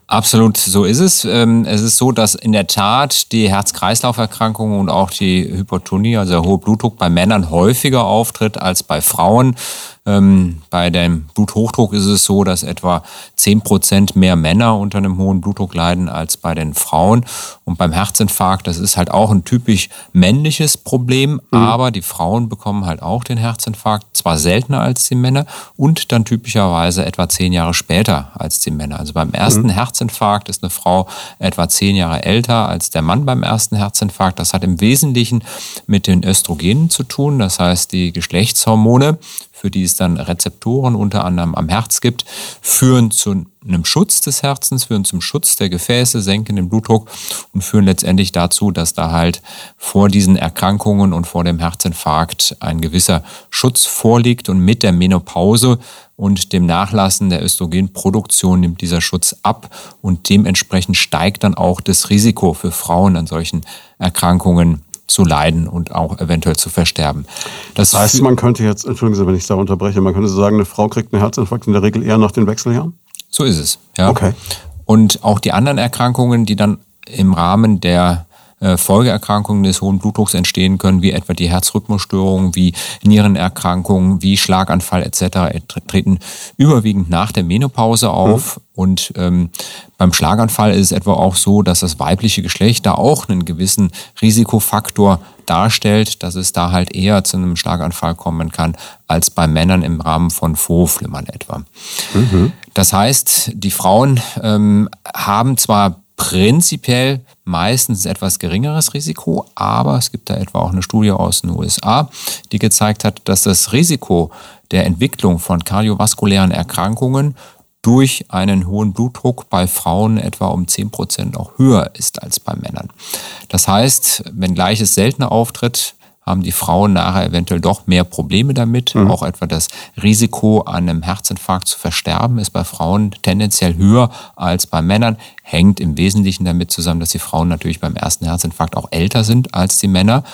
Speaker 2: Absolut, so ist es. Ähm, es ist so, dass in der Tat die Herz-Kreislauf-Erkrankungen und auch die Hypertonie, also der hohe Blutdruck bei Männern häufiger auftritt als bei Frauen. Ähm, bei dem Bluthochdruck ist es so, dass etwa 10 Prozent mehr Männer unter einem hohen Blutdruck leiden als bei den Frauen. Und beim Herzinfarkt, das ist halt auch ein typisch männliches Problem, mhm. aber die Frauen bekommen halt auch den Herzinfarkt, zwar seltener als die Männer und dann typischerweise etwa zehn Jahre später als die Männer. Also beim ersten mhm. Herzinfarkt ist eine Frau etwa zehn Jahre älter als der Mann beim ersten Herzinfarkt. Das hat im Wesentlichen mit den Östrogenen zu tun, das heißt die Geschlechtshormone für die es dann Rezeptoren unter anderem am Herz gibt, führen zu einem Schutz des Herzens, führen zum Schutz der Gefäße, senken den Blutdruck und führen letztendlich dazu, dass da halt vor diesen Erkrankungen und vor dem Herzinfarkt ein gewisser Schutz vorliegt. Und mit der Menopause und dem Nachlassen der Östrogenproduktion nimmt dieser Schutz ab und dementsprechend steigt dann auch das Risiko für Frauen an solchen Erkrankungen zu leiden und auch eventuell zu versterben.
Speaker 1: Das, das heißt, man könnte jetzt, entschuldigen Sie, wenn ich da unterbreche, man könnte sagen, eine Frau kriegt einen Herzinfarkt in der Regel eher nach den Wechseljahren?
Speaker 2: So ist es, ja.
Speaker 1: Okay.
Speaker 2: Und auch die anderen Erkrankungen, die dann im Rahmen der Folgeerkrankungen des hohen Blutdrucks entstehen können, wie etwa die Herzrhythmusstörungen, wie Nierenerkrankungen, wie Schlaganfall etc. treten überwiegend nach der Menopause auf. Mhm. Und ähm, beim Schlaganfall ist es etwa auch so, dass das weibliche Geschlecht da auch einen gewissen Risikofaktor darstellt, dass es da halt eher zu einem Schlaganfall kommen kann, als bei Männern im Rahmen von Vorflimmern etwa. Mhm. Das heißt, die Frauen ähm, haben zwar prinzipiell meistens etwas geringeres Risiko, aber es gibt da etwa auch eine Studie aus den USA, die gezeigt hat, dass das Risiko der Entwicklung von kardiovaskulären Erkrankungen durch einen hohen Blutdruck bei Frauen etwa um 10 Prozent auch höher ist als bei Männern. Das heißt, wenn gleiches seltener auftritt, haben die Frauen nachher eventuell doch mehr Probleme damit. Mhm. Auch etwa das Risiko, an einem Herzinfarkt zu versterben, ist bei Frauen tendenziell höher als bei Männern. Hängt im Wesentlichen damit zusammen, dass die Frauen natürlich beim ersten Herzinfarkt auch älter sind als die Männer.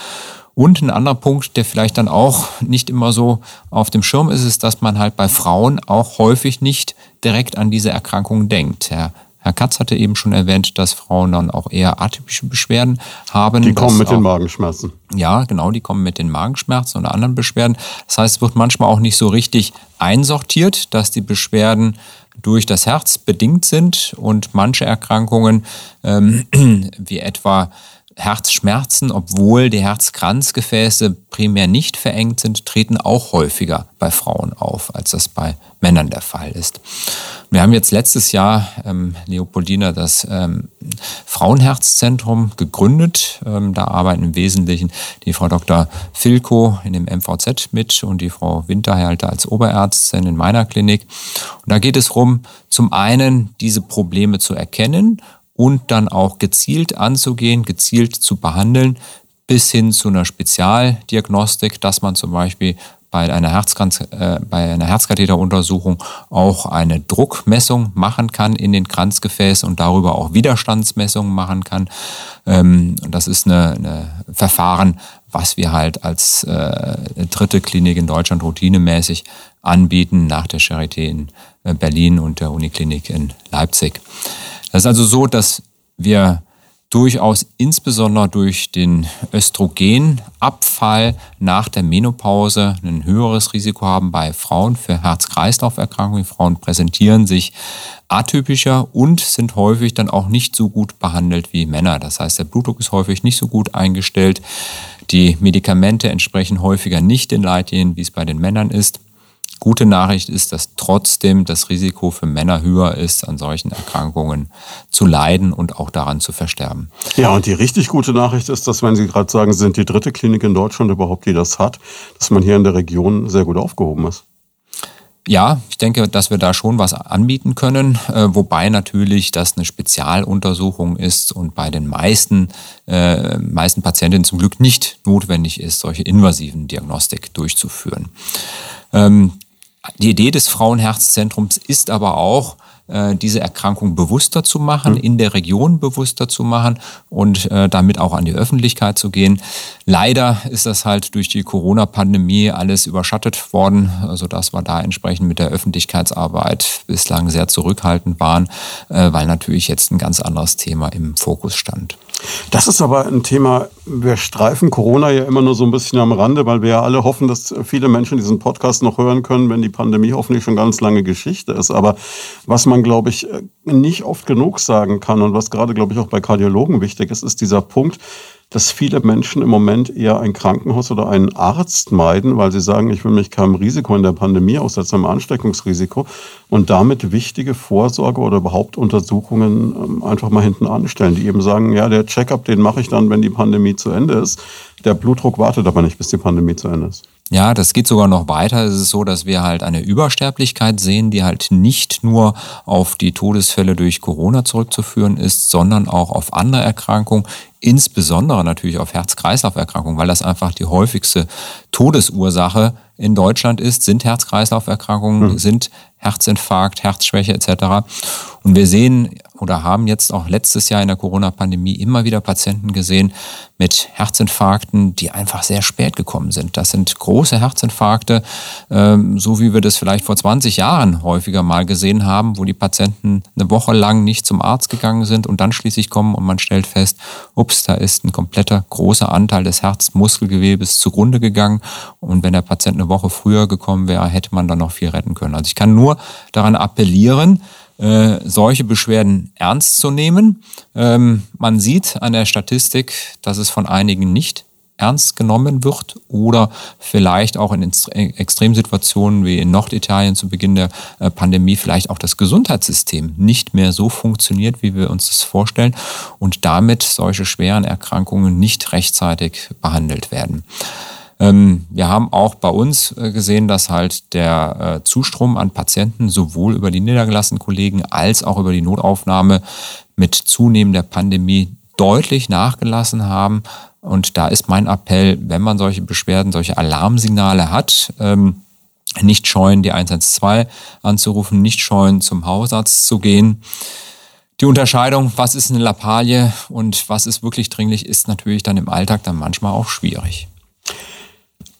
Speaker 2: Und ein anderer Punkt, der vielleicht dann auch nicht immer so auf dem Schirm ist, ist, dass man halt bei Frauen auch häufig nicht direkt an diese Erkrankung denkt. Herr Herr Katz hatte eben schon erwähnt, dass Frauen dann auch eher atypische Beschwerden haben.
Speaker 1: Die kommen mit auch, den Magenschmerzen.
Speaker 2: Ja, genau, die kommen mit den Magenschmerzen oder anderen Beschwerden. Das heißt, es wird manchmal auch nicht so richtig einsortiert, dass die Beschwerden durch das Herz bedingt sind und manche Erkrankungen, ähm, wie etwa Herzschmerzen, obwohl die Herzkranzgefäße primär nicht verengt sind, treten auch häufiger bei Frauen auf, als das bei Männern der Fall ist. Wir haben jetzt letztes Jahr, ähm, Leopoldina, das ähm, Frauenherzzentrum gegründet. Ähm, da arbeiten im Wesentlichen die Frau Dr. Filko in dem MVZ mit und die Frau Winterhalter als Oberärztin in meiner Klinik. Und da geht es darum, zum einen diese Probleme zu erkennen und dann auch gezielt anzugehen, gezielt zu behandeln, bis hin zu einer Spezialdiagnostik, dass man zum Beispiel bei einer, Herzkranz, äh, bei einer Herzkatheteruntersuchung auch eine Druckmessung machen kann in den Kranzgefäßen und darüber auch Widerstandsmessungen machen kann. Ähm, das ist ein Verfahren, was wir halt als äh, dritte Klinik in Deutschland routinemäßig anbieten, nach der Charité in äh, Berlin und der Uniklinik in Leipzig. Das ist also so, dass wir durchaus insbesondere durch den Östrogenabfall nach der Menopause ein höheres Risiko haben bei Frauen für Herz-Kreislauf-Erkrankungen. Frauen präsentieren sich atypischer und sind häufig dann auch nicht so gut behandelt wie Männer. Das heißt, der Blutdruck ist häufig nicht so gut eingestellt. Die Medikamente entsprechen häufiger nicht den Leitlinien, wie es bei den Männern ist. Gute Nachricht ist, dass trotzdem das Risiko für Männer höher ist, an solchen Erkrankungen zu leiden und auch daran zu versterben.
Speaker 1: Ja, und die richtig gute Nachricht ist, dass, wenn Sie gerade sagen, Sie sind die dritte Klinik in Deutschland überhaupt, die das hat, dass man hier in der Region sehr gut aufgehoben ist.
Speaker 2: Ja, ich denke, dass wir da schon was anbieten können, äh, wobei natürlich das eine Spezialuntersuchung ist und bei den meisten, äh, meisten Patientinnen zum Glück nicht notwendig ist, solche invasiven Diagnostik durchzuführen. Ähm, die Idee des Frauenherzzentrums ist aber auch, äh, diese Erkrankung bewusster zu machen, mhm. in der Region bewusster zu machen und äh, damit auch an die Öffentlichkeit zu gehen. Leider ist das halt durch die Corona-Pandemie alles überschattet worden, sodass wir da entsprechend mit der Öffentlichkeitsarbeit bislang sehr zurückhaltend waren, äh, weil natürlich jetzt ein ganz anderes Thema im Fokus stand.
Speaker 1: Das ist aber ein Thema, wir streifen Corona ja immer nur so ein bisschen am Rande, weil wir ja alle hoffen, dass viele Menschen diesen Podcast noch hören können, wenn die Pandemie hoffentlich schon ganz lange Geschichte ist. Aber was man, glaube ich, nicht oft genug sagen kann und was gerade, glaube ich, auch bei Kardiologen wichtig ist, ist dieser Punkt, dass viele Menschen im Moment eher ein Krankenhaus oder einen Arzt meiden, weil sie sagen, ich will mich keinem Risiko in der Pandemie aussetzen, einem Ansteckungsrisiko und damit wichtige Vorsorge oder überhaupt Untersuchungen ähm, einfach mal hinten anstellen, die eben sagen, ja, der Checkup, den mache ich dann, wenn die Pandemie zu Ende ist. Der Blutdruck wartet aber nicht, bis die Pandemie zu Ende ist.
Speaker 2: Ja, das geht sogar noch weiter. Es ist so, dass wir halt eine Übersterblichkeit sehen, die halt nicht nur auf die Todesfälle durch Corona zurückzuführen ist, sondern auch auf andere Erkrankungen, insbesondere natürlich auf Herz-Kreislauf-Erkrankungen, weil das einfach die häufigste Todesursache in Deutschland ist, sind Herz-Kreislauf-Erkrankungen, mhm. sind Herzinfarkt, Herzschwäche etc. Und wir sehen oder haben jetzt auch letztes Jahr in der Corona-Pandemie immer wieder Patienten gesehen mit Herzinfarkten, die einfach sehr spät gekommen sind. Das sind große Herzinfarkte, ähm, so wie wir das vielleicht vor 20 Jahren häufiger mal gesehen haben, wo die Patienten eine Woche lang nicht zum Arzt gegangen sind und dann schließlich kommen und man stellt fest, ups, da ist ein kompletter großer Anteil des Herzmuskelgewebes zugrunde gegangen. Und wenn der Patient eine Woche früher gekommen wäre, hätte man dann noch viel retten können. Also ich kann nur daran appellieren, äh, solche Beschwerden ernst zu nehmen. Ähm, man sieht an der Statistik, dass es von einigen nicht ernst genommen wird oder vielleicht auch in Extremsituationen wie in Norditalien zu Beginn der äh, Pandemie vielleicht auch das Gesundheitssystem nicht mehr so funktioniert, wie wir uns das vorstellen und damit solche schweren Erkrankungen nicht rechtzeitig behandelt werden. Ähm, wir haben auch bei uns äh, gesehen, dass halt der äh, Zustrom an Patienten sowohl über die niedergelassenen Kollegen als auch über die Notaufnahme mit zunehmender Pandemie deutlich nachgelassen haben. Und da ist mein Appell, wenn man solche Beschwerden, solche Alarmsignale hat, ähm, nicht scheuen, die 112 anzurufen, nicht scheuen, zum Hausarzt zu gehen. Die Unterscheidung, was ist eine Lappalie und was ist wirklich dringlich, ist natürlich dann im Alltag dann manchmal auch schwierig.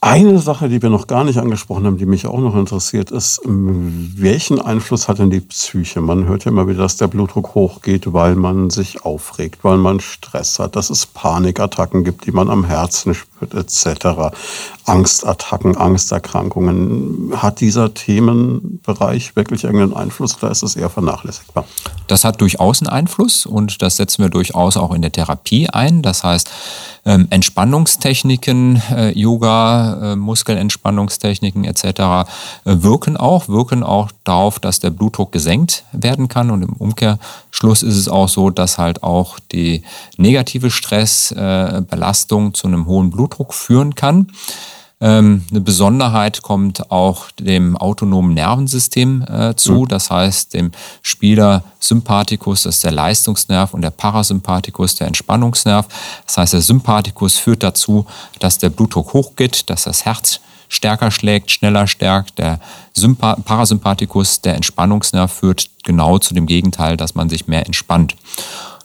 Speaker 1: Eine Sache, die wir noch gar nicht angesprochen haben, die mich auch noch interessiert, ist, welchen Einfluss hat denn die Psyche? Man hört ja immer wieder, dass der Blutdruck hochgeht, weil man sich aufregt, weil man Stress hat, dass es Panikattacken gibt, die man am Herzen spürt, etc. Angstattacken, Angsterkrankungen. Hat dieser Themenbereich wirklich irgendeinen Einfluss oder ist es eher vernachlässigbar?
Speaker 2: Das hat durchaus einen Einfluss und das setzen wir durchaus auch in der Therapie ein. Das heißt, ähm, Entspannungstechniken, äh, Yoga, äh, Muskelentspannungstechniken etc. Äh, wirken auch, wirken auch darauf, dass der Blutdruck gesenkt werden kann und im Umkehrschluss ist es auch so, dass halt auch die negative Stressbelastung zu einem hohen Blutdruck führen kann. Ähm, eine Besonderheit kommt auch dem autonomen Nervensystem äh, zu, mhm. das heißt dem Spieler Sympathikus, das ist der Leistungsnerv, und der Parasympathikus, der Entspannungsnerv. Das heißt, der Sympathikus führt dazu, dass der Blutdruck hochgeht, dass das Herz stärker schlägt, schneller stärkt. Der Sympa Parasympathikus, der Entspannungsnerv, führt genau zu dem Gegenteil, dass man sich mehr entspannt.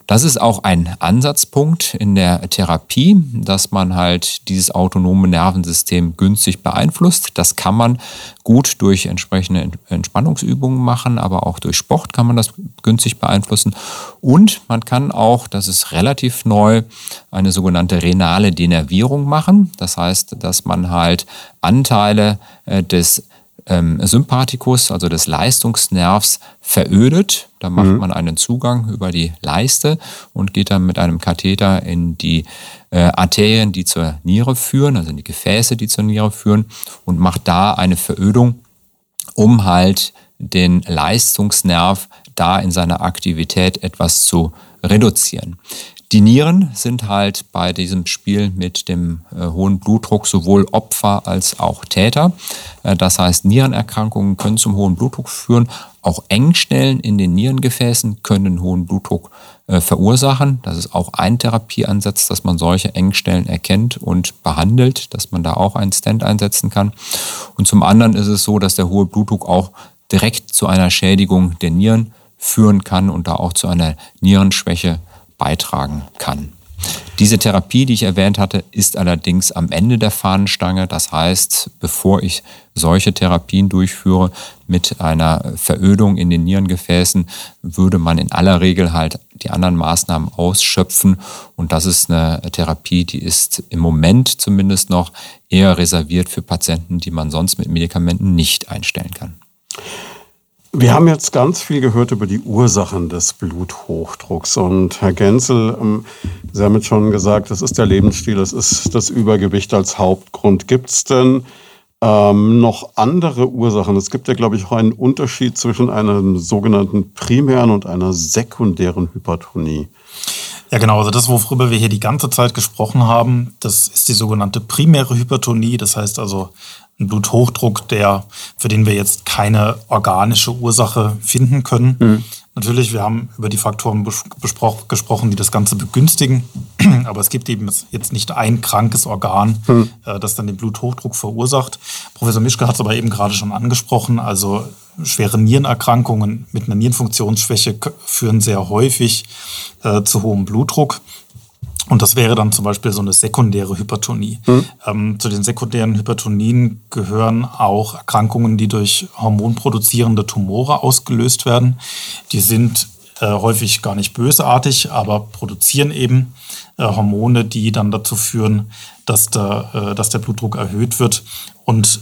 Speaker 2: Das ist auch ein Ansatzpunkt in der Therapie, dass man halt dieses autonome Nervensystem günstig beeinflusst. Das kann man gut durch entsprechende Entspannungsübungen machen, aber auch durch Sport kann man das günstig beeinflussen. Und man kann auch, das ist relativ neu, eine sogenannte renale Denervierung machen. Das heißt, dass man halt Anteile äh, des ähm, Sympathikus, also des Leistungsnervs, verödet. Da macht mhm. man einen Zugang über die Leiste und geht dann mit einem Katheter in die äh, Arterien, die zur Niere führen, also in die Gefäße, die zur Niere führen und macht da eine Verödung, um halt den Leistungsnerv da in seiner Aktivität etwas zu reduzieren. Die Nieren sind halt bei diesem Spiel mit dem äh, hohen Blutdruck sowohl Opfer als auch Täter. Äh, das heißt, Nierenerkrankungen können zum hohen Blutdruck führen. Auch Engstellen in den Nierengefäßen können hohen Blutdruck äh, verursachen. Das ist auch ein Therapieansatz, dass man solche Engstellen erkennt und behandelt, dass man da auch einen Stent einsetzen kann. Und zum anderen ist es so, dass der hohe Blutdruck auch direkt zu einer Schädigung der Nieren führen kann und da auch zu einer Nierenschwäche beitragen kann. Diese Therapie, die ich erwähnt hatte, ist allerdings am Ende der Fahnenstange. Das heißt, bevor ich solche Therapien durchführe mit einer Verödung in den Nierengefäßen, würde man in aller Regel halt die anderen Maßnahmen ausschöpfen. Und das ist eine Therapie, die ist im Moment zumindest noch eher reserviert für Patienten, die man sonst mit Medikamenten nicht einstellen kann.
Speaker 1: Wir haben jetzt ganz viel gehört über die Ursachen des Bluthochdrucks. Und Herr Genzel, ähm, Sie haben jetzt schon gesagt, das ist der Lebensstil, das ist das Übergewicht als Hauptgrund. Gibt es denn ähm, noch andere Ursachen? Es gibt ja, glaube ich, auch einen Unterschied zwischen einer sogenannten primären und einer sekundären Hypertonie.
Speaker 4: Ja, genau. Also das, worüber wir hier die ganze Zeit gesprochen haben, das ist die sogenannte primäre Hypertonie. Das heißt also ein Bluthochdruck, der, für den wir jetzt keine organische Ursache finden können. Mhm. Natürlich, wir haben über die Faktoren gesprochen, die das Ganze begünstigen, aber es gibt eben jetzt nicht ein krankes Organ, mhm. das dann den Bluthochdruck verursacht. Professor Mischke hat es aber eben gerade schon angesprochen, also schwere Nierenerkrankungen mit einer Nierenfunktionsschwäche führen sehr häufig äh, zu hohem Blutdruck. Und das wäre dann zum Beispiel so eine sekundäre Hypertonie. Mhm. Ähm, zu den sekundären Hypertonien gehören auch Erkrankungen, die durch hormonproduzierende Tumore ausgelöst werden. Die sind äh, häufig gar nicht bösartig, aber produzieren eben äh, Hormone, die dann dazu führen, dass der, äh, dass der Blutdruck erhöht wird. Und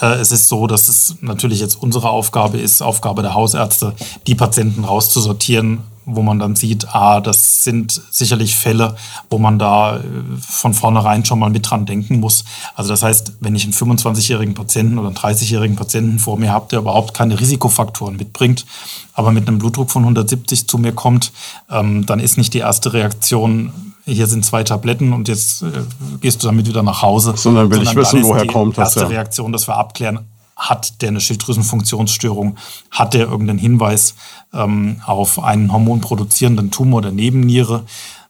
Speaker 4: äh, es ist so, dass es natürlich jetzt unsere Aufgabe ist, Aufgabe der Hausärzte, die Patienten rauszusortieren, wo man dann sieht, ah, das sind sicherlich Fälle, wo man da äh, von vornherein schon mal mit dran denken muss. Also das heißt, wenn ich einen 25-jährigen Patienten oder einen 30-jährigen Patienten vor mir habe, der überhaupt keine Risikofaktoren mitbringt, aber mit einem Blutdruck von 170 zu mir kommt, ähm, dann ist nicht die erste Reaktion, hier sind zwei Tabletten und jetzt äh, gehst du damit wieder nach Hause.
Speaker 1: Sondern will Sondern ich wissen, woher kommt
Speaker 4: das. Die erste ja. Reaktion, dass wir abklären, hat der eine Schilddrüsenfunktionsstörung, hat der irgendeinen Hinweis ähm, auf einen hormonproduzierenden Tumor der Nebenniere.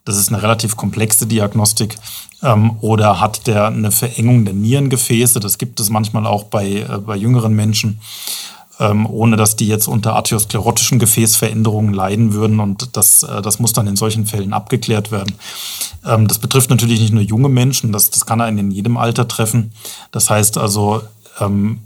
Speaker 4: Das ist eine relativ komplexe Diagnostik. Ähm, oder hat der eine Verengung der Nierengefäße? Das gibt es manchmal auch bei, äh, bei jüngeren Menschen, ähm, ohne dass die jetzt unter arteriosklerotischen Gefäßveränderungen leiden würden. Und das, äh, das muss dann in solchen Fällen abgeklärt werden. Ähm, das betrifft natürlich nicht nur junge Menschen, das, das kann einen in jedem Alter treffen. Das heißt also, ähm,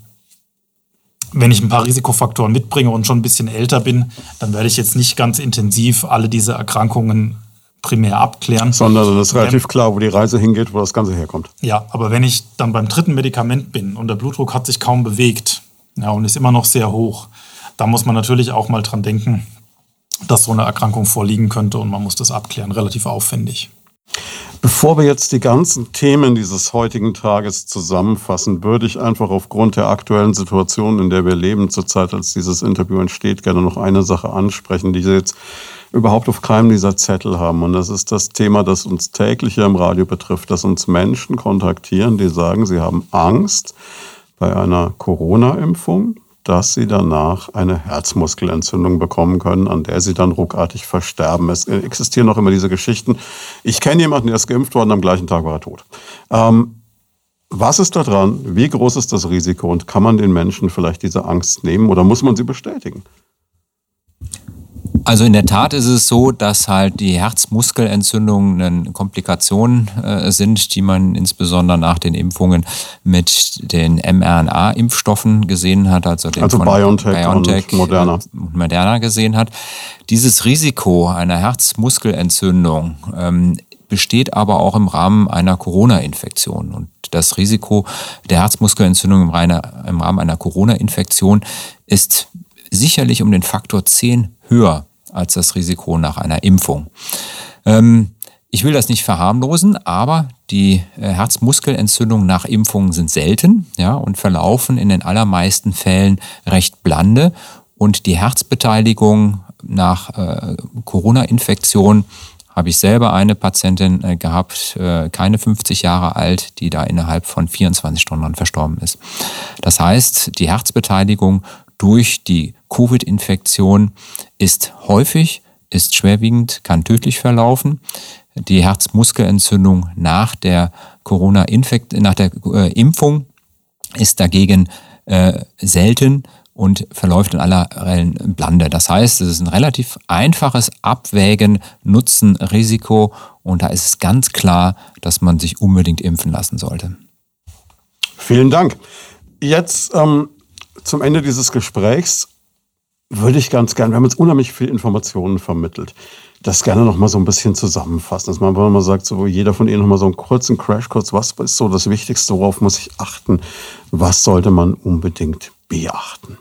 Speaker 4: wenn ich ein paar Risikofaktoren mitbringe und schon ein bisschen älter bin, dann werde ich jetzt nicht ganz intensiv alle diese Erkrankungen primär abklären.
Speaker 1: Sondern dann ist relativ klar, wo die Reise hingeht, wo das Ganze herkommt.
Speaker 4: Ja, aber wenn ich dann beim dritten Medikament bin und der Blutdruck hat sich kaum bewegt ja, und ist immer noch sehr hoch, da muss man natürlich auch mal dran denken, dass so eine Erkrankung vorliegen könnte und man muss das abklären, relativ aufwendig.
Speaker 1: Bevor wir jetzt die ganzen Themen dieses heutigen Tages zusammenfassen, würde ich einfach aufgrund der aktuellen Situation, in der wir leben zurzeit, als dieses Interview entsteht, gerne noch eine Sache ansprechen, die Sie jetzt überhaupt auf keinem dieser Zettel haben. Und das ist das Thema, das uns täglich hier im Radio betrifft, dass uns Menschen kontaktieren, die sagen, sie haben Angst bei einer Corona-Impfung, dass sie danach eine Herzmuskelentzündung bekommen können, an der sie dann ruckartig versterben. Es existieren noch immer diese Geschichten. Ich kenne jemanden, der ist geimpft worden, am gleichen Tag war er tot. Ähm, was ist da dran? Wie groß ist das Risiko? Und kann man den Menschen vielleicht diese Angst nehmen oder muss man sie bestätigen?
Speaker 2: Also in der Tat ist es so, dass halt die Herzmuskelentzündungen eine Komplikation äh, sind, die man insbesondere nach den Impfungen mit den mRNA-Impfstoffen gesehen hat, also, den
Speaker 1: also BioNTech, BioNTech und Moderna.
Speaker 2: und Moderna gesehen hat. Dieses Risiko einer Herzmuskelentzündung ähm, besteht aber auch im Rahmen einer Corona-Infektion. Und das Risiko der Herzmuskelentzündung im, im Rahmen einer Corona-Infektion ist sicherlich um den Faktor 10 höher als das Risiko nach einer Impfung. Ähm, ich will das nicht verharmlosen, aber die äh, Herzmuskelentzündungen nach Impfungen sind selten ja, und verlaufen in den allermeisten Fällen recht blande. Und die Herzbeteiligung nach äh, Corona-Infektion habe ich selber eine Patientin äh, gehabt, äh, keine 50 Jahre alt, die da innerhalb von 24 Stunden verstorben ist. Das heißt, die Herzbeteiligung durch die Covid-Infektion ist häufig, ist schwerwiegend, kann tödlich verlaufen. Die Herzmuskelentzündung nach der Corona-Infekt, nach der äh, Impfung ist dagegen äh, selten und verläuft in aller Blande. Das heißt, es ist ein relativ einfaches Abwägen Nutzen, Risiko und da ist es ganz klar, dass man sich unbedingt impfen lassen sollte.
Speaker 1: Vielen Dank. Jetzt ähm, zum Ende dieses Gesprächs würde ich ganz gerne, wir haben jetzt unheimlich viel Informationen vermittelt, das gerne noch mal so ein bisschen zusammenfassen, dass man mal sagt, so jeder von Ihnen noch mal so einen kurzen Crashkurs, was ist so das Wichtigste, worauf muss ich achten, was sollte man unbedingt beachten?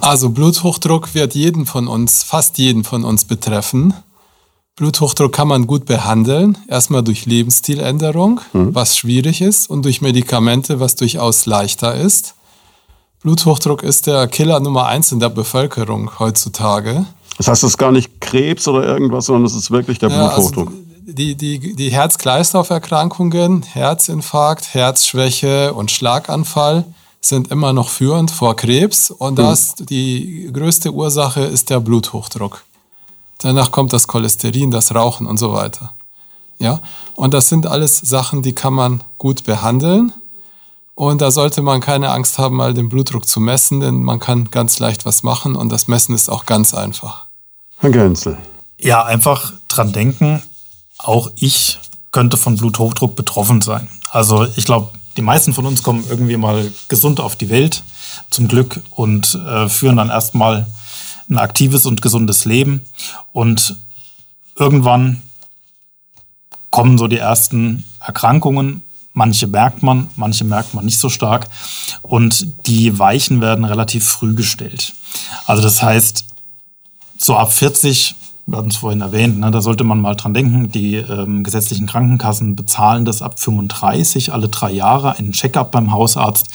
Speaker 3: Also Bluthochdruck wird jeden von uns, fast jeden von uns betreffen. Bluthochdruck kann man gut behandeln, erstmal durch Lebensstiländerung, mhm. was schwierig ist, und durch Medikamente, was durchaus leichter ist. Bluthochdruck ist der Killer Nummer eins in der Bevölkerung heutzutage.
Speaker 1: Das heißt, es ist gar nicht Krebs oder irgendwas, sondern es ist wirklich der ja, also Bluthochdruck.
Speaker 3: Also die die, die Herz-Kreislauf-Erkrankungen, Herzinfarkt, Herzschwäche und Schlaganfall sind immer noch führend vor Krebs und hm. das die größte Ursache ist der Bluthochdruck. Danach kommt das Cholesterin, das Rauchen und so weiter. Ja, und das sind alles Sachen, die kann man gut behandeln. Und da sollte man keine Angst haben, mal den Blutdruck zu messen, denn man kann ganz leicht was machen und das Messen ist auch ganz einfach.
Speaker 1: Herr Gönzel.
Speaker 4: Ja, einfach dran denken, auch ich könnte von Bluthochdruck betroffen sein. Also ich glaube, die meisten von uns kommen irgendwie mal gesund auf die Welt, zum Glück, und äh, führen dann erstmal ein aktives und gesundes Leben. Und irgendwann kommen so die ersten Erkrankungen Manche merkt man, manche merkt man nicht so stark. Und die Weichen werden relativ früh gestellt. Also das heißt, so ab 40, wir hatten es vorhin erwähnt, ne, da sollte man mal dran denken, die ähm, gesetzlichen Krankenkassen bezahlen das ab 35 alle drei Jahre, einen Checkup beim Hausarzt.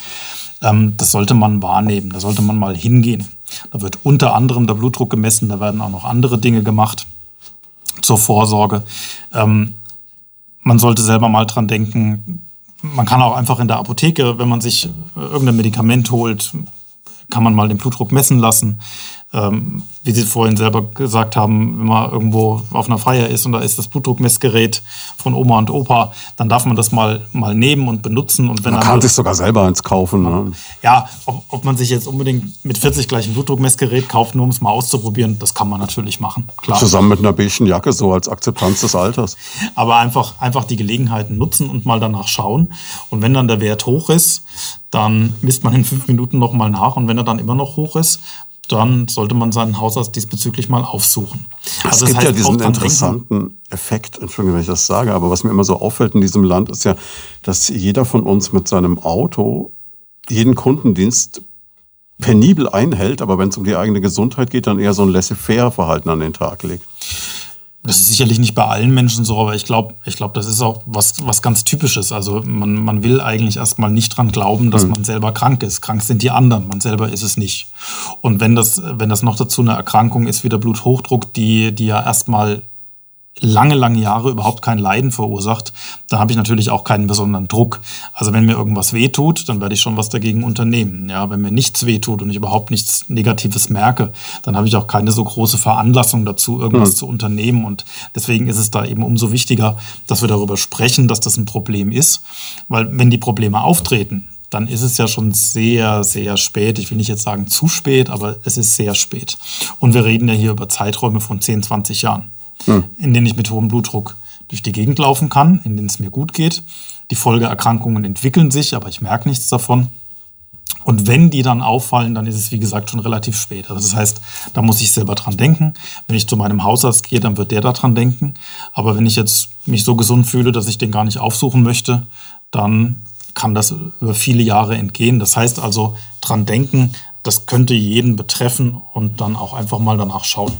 Speaker 4: Ähm, das sollte man wahrnehmen, da sollte man mal hingehen. Da wird unter anderem der Blutdruck gemessen, da werden auch noch andere Dinge gemacht zur Vorsorge. Ähm, man sollte selber mal dran denken, man kann auch einfach in der Apotheke, wenn man sich irgendein Medikament holt, kann man mal den Blutdruck messen lassen ähm, wie Sie vorhin selber gesagt haben, wenn man irgendwo auf einer Feier ist und da ist das Blutdruckmessgerät von Oma und Opa, dann darf man das mal, mal nehmen und benutzen. Und
Speaker 1: wenn man kann sich sogar selber eins kaufen. Ne?
Speaker 4: Ja, ob, ob, man sich jetzt unbedingt mit 40 gleich ein Blutdruckmessgerät kauft, nur um es mal auszuprobieren, das kann man natürlich machen.
Speaker 1: Klar. Zusammen mit einer beigen Jacke, so als Akzeptanz des Alters.
Speaker 4: Aber einfach, einfach die Gelegenheiten nutzen und mal danach schauen. Und wenn dann der Wert hoch ist, dann misst man in fünf Minuten nochmal nach. Und wenn er dann immer noch hoch ist, dann sollte man seinen Hausarzt diesbezüglich mal aufsuchen.
Speaker 1: Also es gibt ja diesen interessanten Effekt, Entschuldigung, wenn ich das sage, aber was mir immer so auffällt in diesem Land ist ja, dass jeder von uns mit seinem Auto jeden Kundendienst penibel einhält, aber wenn es um die eigene Gesundheit geht, dann eher so ein laissez-faire-Verhalten an den Tag legt.
Speaker 4: Das ist sicherlich nicht bei allen Menschen so, aber ich glaube, ich glaube, das ist auch was, was ganz Typisches. Also man, man will eigentlich erstmal nicht dran glauben, dass mhm. man selber krank ist. Krank sind die anderen, man selber ist es nicht. Und wenn das, wenn das noch dazu eine Erkrankung ist wie der Bluthochdruck, die, die ja erstmal lange, lange Jahre überhaupt kein Leiden verursacht, dann habe ich natürlich auch keinen besonderen Druck. Also wenn mir irgendwas wehtut, dann werde ich schon was dagegen unternehmen. Ja, wenn mir nichts wehtut und ich überhaupt nichts Negatives merke, dann habe ich auch keine so große Veranlassung dazu, irgendwas mhm. zu unternehmen. Und deswegen ist es da eben umso wichtiger, dass wir darüber sprechen, dass das ein Problem ist. Weil wenn die Probleme auftreten, dann ist es ja schon sehr, sehr spät. Ich will nicht jetzt sagen zu spät, aber es ist sehr spät. Und wir reden ja hier über Zeiträume von 10, 20 Jahren hm. in denen ich mit hohem Blutdruck durch die Gegend laufen kann, in denen es mir gut geht. Die Folgeerkrankungen entwickeln sich, aber ich merke nichts davon. Und wenn die dann auffallen, dann ist es, wie gesagt, schon relativ spät. Also das heißt, da muss ich selber dran denken. Wenn ich zu meinem Hausarzt gehe, dann wird der daran denken. Aber wenn ich jetzt mich so gesund fühle, dass ich den gar nicht aufsuchen möchte, dann kann das über viele Jahre entgehen. Das heißt also, dran denken, das könnte jeden betreffen und dann auch einfach mal danach schauen.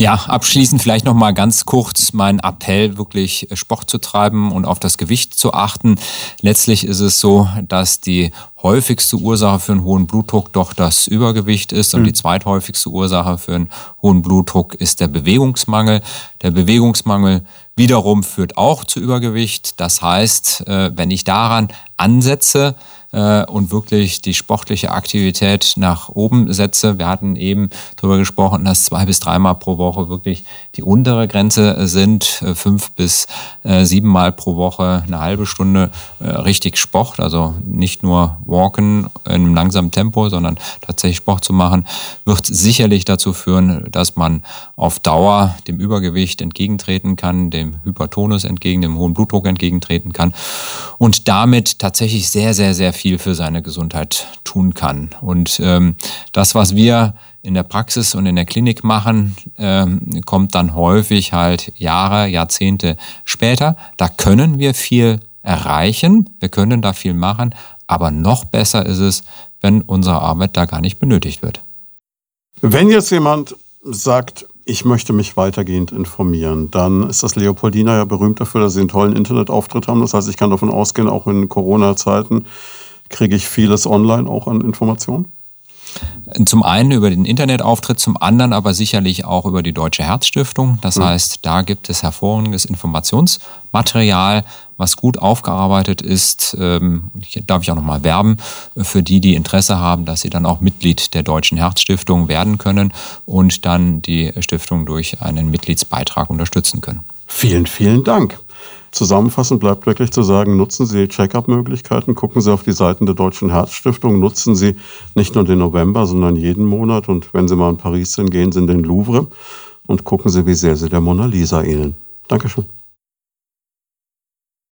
Speaker 2: Ja, abschließend vielleicht noch mal ganz kurz mein Appell, wirklich Sport zu treiben und auf das Gewicht zu achten. Letztlich ist es so, dass die häufigste Ursache für einen hohen Blutdruck doch das Übergewicht ist und mhm. die zweithäufigste Ursache für einen hohen Blutdruck ist der Bewegungsmangel. Der Bewegungsmangel wiederum führt auch zu Übergewicht. Das heißt, äh, wenn ich daran ansetze, äh, und wirklich die sportliche Aktivität nach oben setze. Wir hatten eben darüber gesprochen, dass zwei bis dreimal pro Woche wirklich die untere Grenze sind, äh, fünf bis äh, sieben Mal pro Woche eine halbe Stunde äh, richtig Sport, also nicht nur Walken in einem langsamen Tempo, sondern tatsächlich Sport zu machen, wird sicherlich dazu führen, dass man auf Dauer dem Übergewicht entgegentreten kann, dem Hypertonus entgegen, dem hohen Blutdruck entgegentreten kann und damit tatsächlich sehr, sehr, sehr viel für seine Gesundheit tun kann. Und ähm, das, was wir in der Praxis und in der Klinik machen, ähm, kommt dann häufig halt Jahre, Jahrzehnte später. Da können wir viel erreichen, wir können da viel machen, aber noch besser ist es, wenn unsere Arbeit da gar nicht benötigt wird.
Speaker 1: Wenn jetzt jemand sagt, ich möchte mich weitergehend informieren, dann ist das Leopoldina ja berühmt dafür, dass sie einen tollen Internetauftritt haben. Das heißt, ich kann davon ausgehen, auch in Corona-Zeiten kriege ich vieles online auch an Informationen.
Speaker 2: Zum einen über den Internetauftritt, zum anderen aber sicherlich auch über die Deutsche Herzstiftung. Das mhm. heißt, da gibt es hervorragendes Informationsmaterial, was gut aufgearbeitet ist. Ähm, darf ich auch nochmal werben für die, die Interesse haben, dass sie dann auch Mitglied der Deutschen Herzstiftung werden können und dann die Stiftung durch einen Mitgliedsbeitrag unterstützen können.
Speaker 1: Vielen, vielen Dank. Zusammenfassend bleibt wirklich zu sagen, nutzen Sie die Check-up-Möglichkeiten, gucken Sie auf die Seiten der Deutschen Herzstiftung, nutzen Sie nicht nur den November, sondern jeden Monat und wenn Sie mal in Paris sind, gehen Sie in den Louvre und gucken Sie, wie sehr Sie der Mona Lisa ähneln. Dankeschön.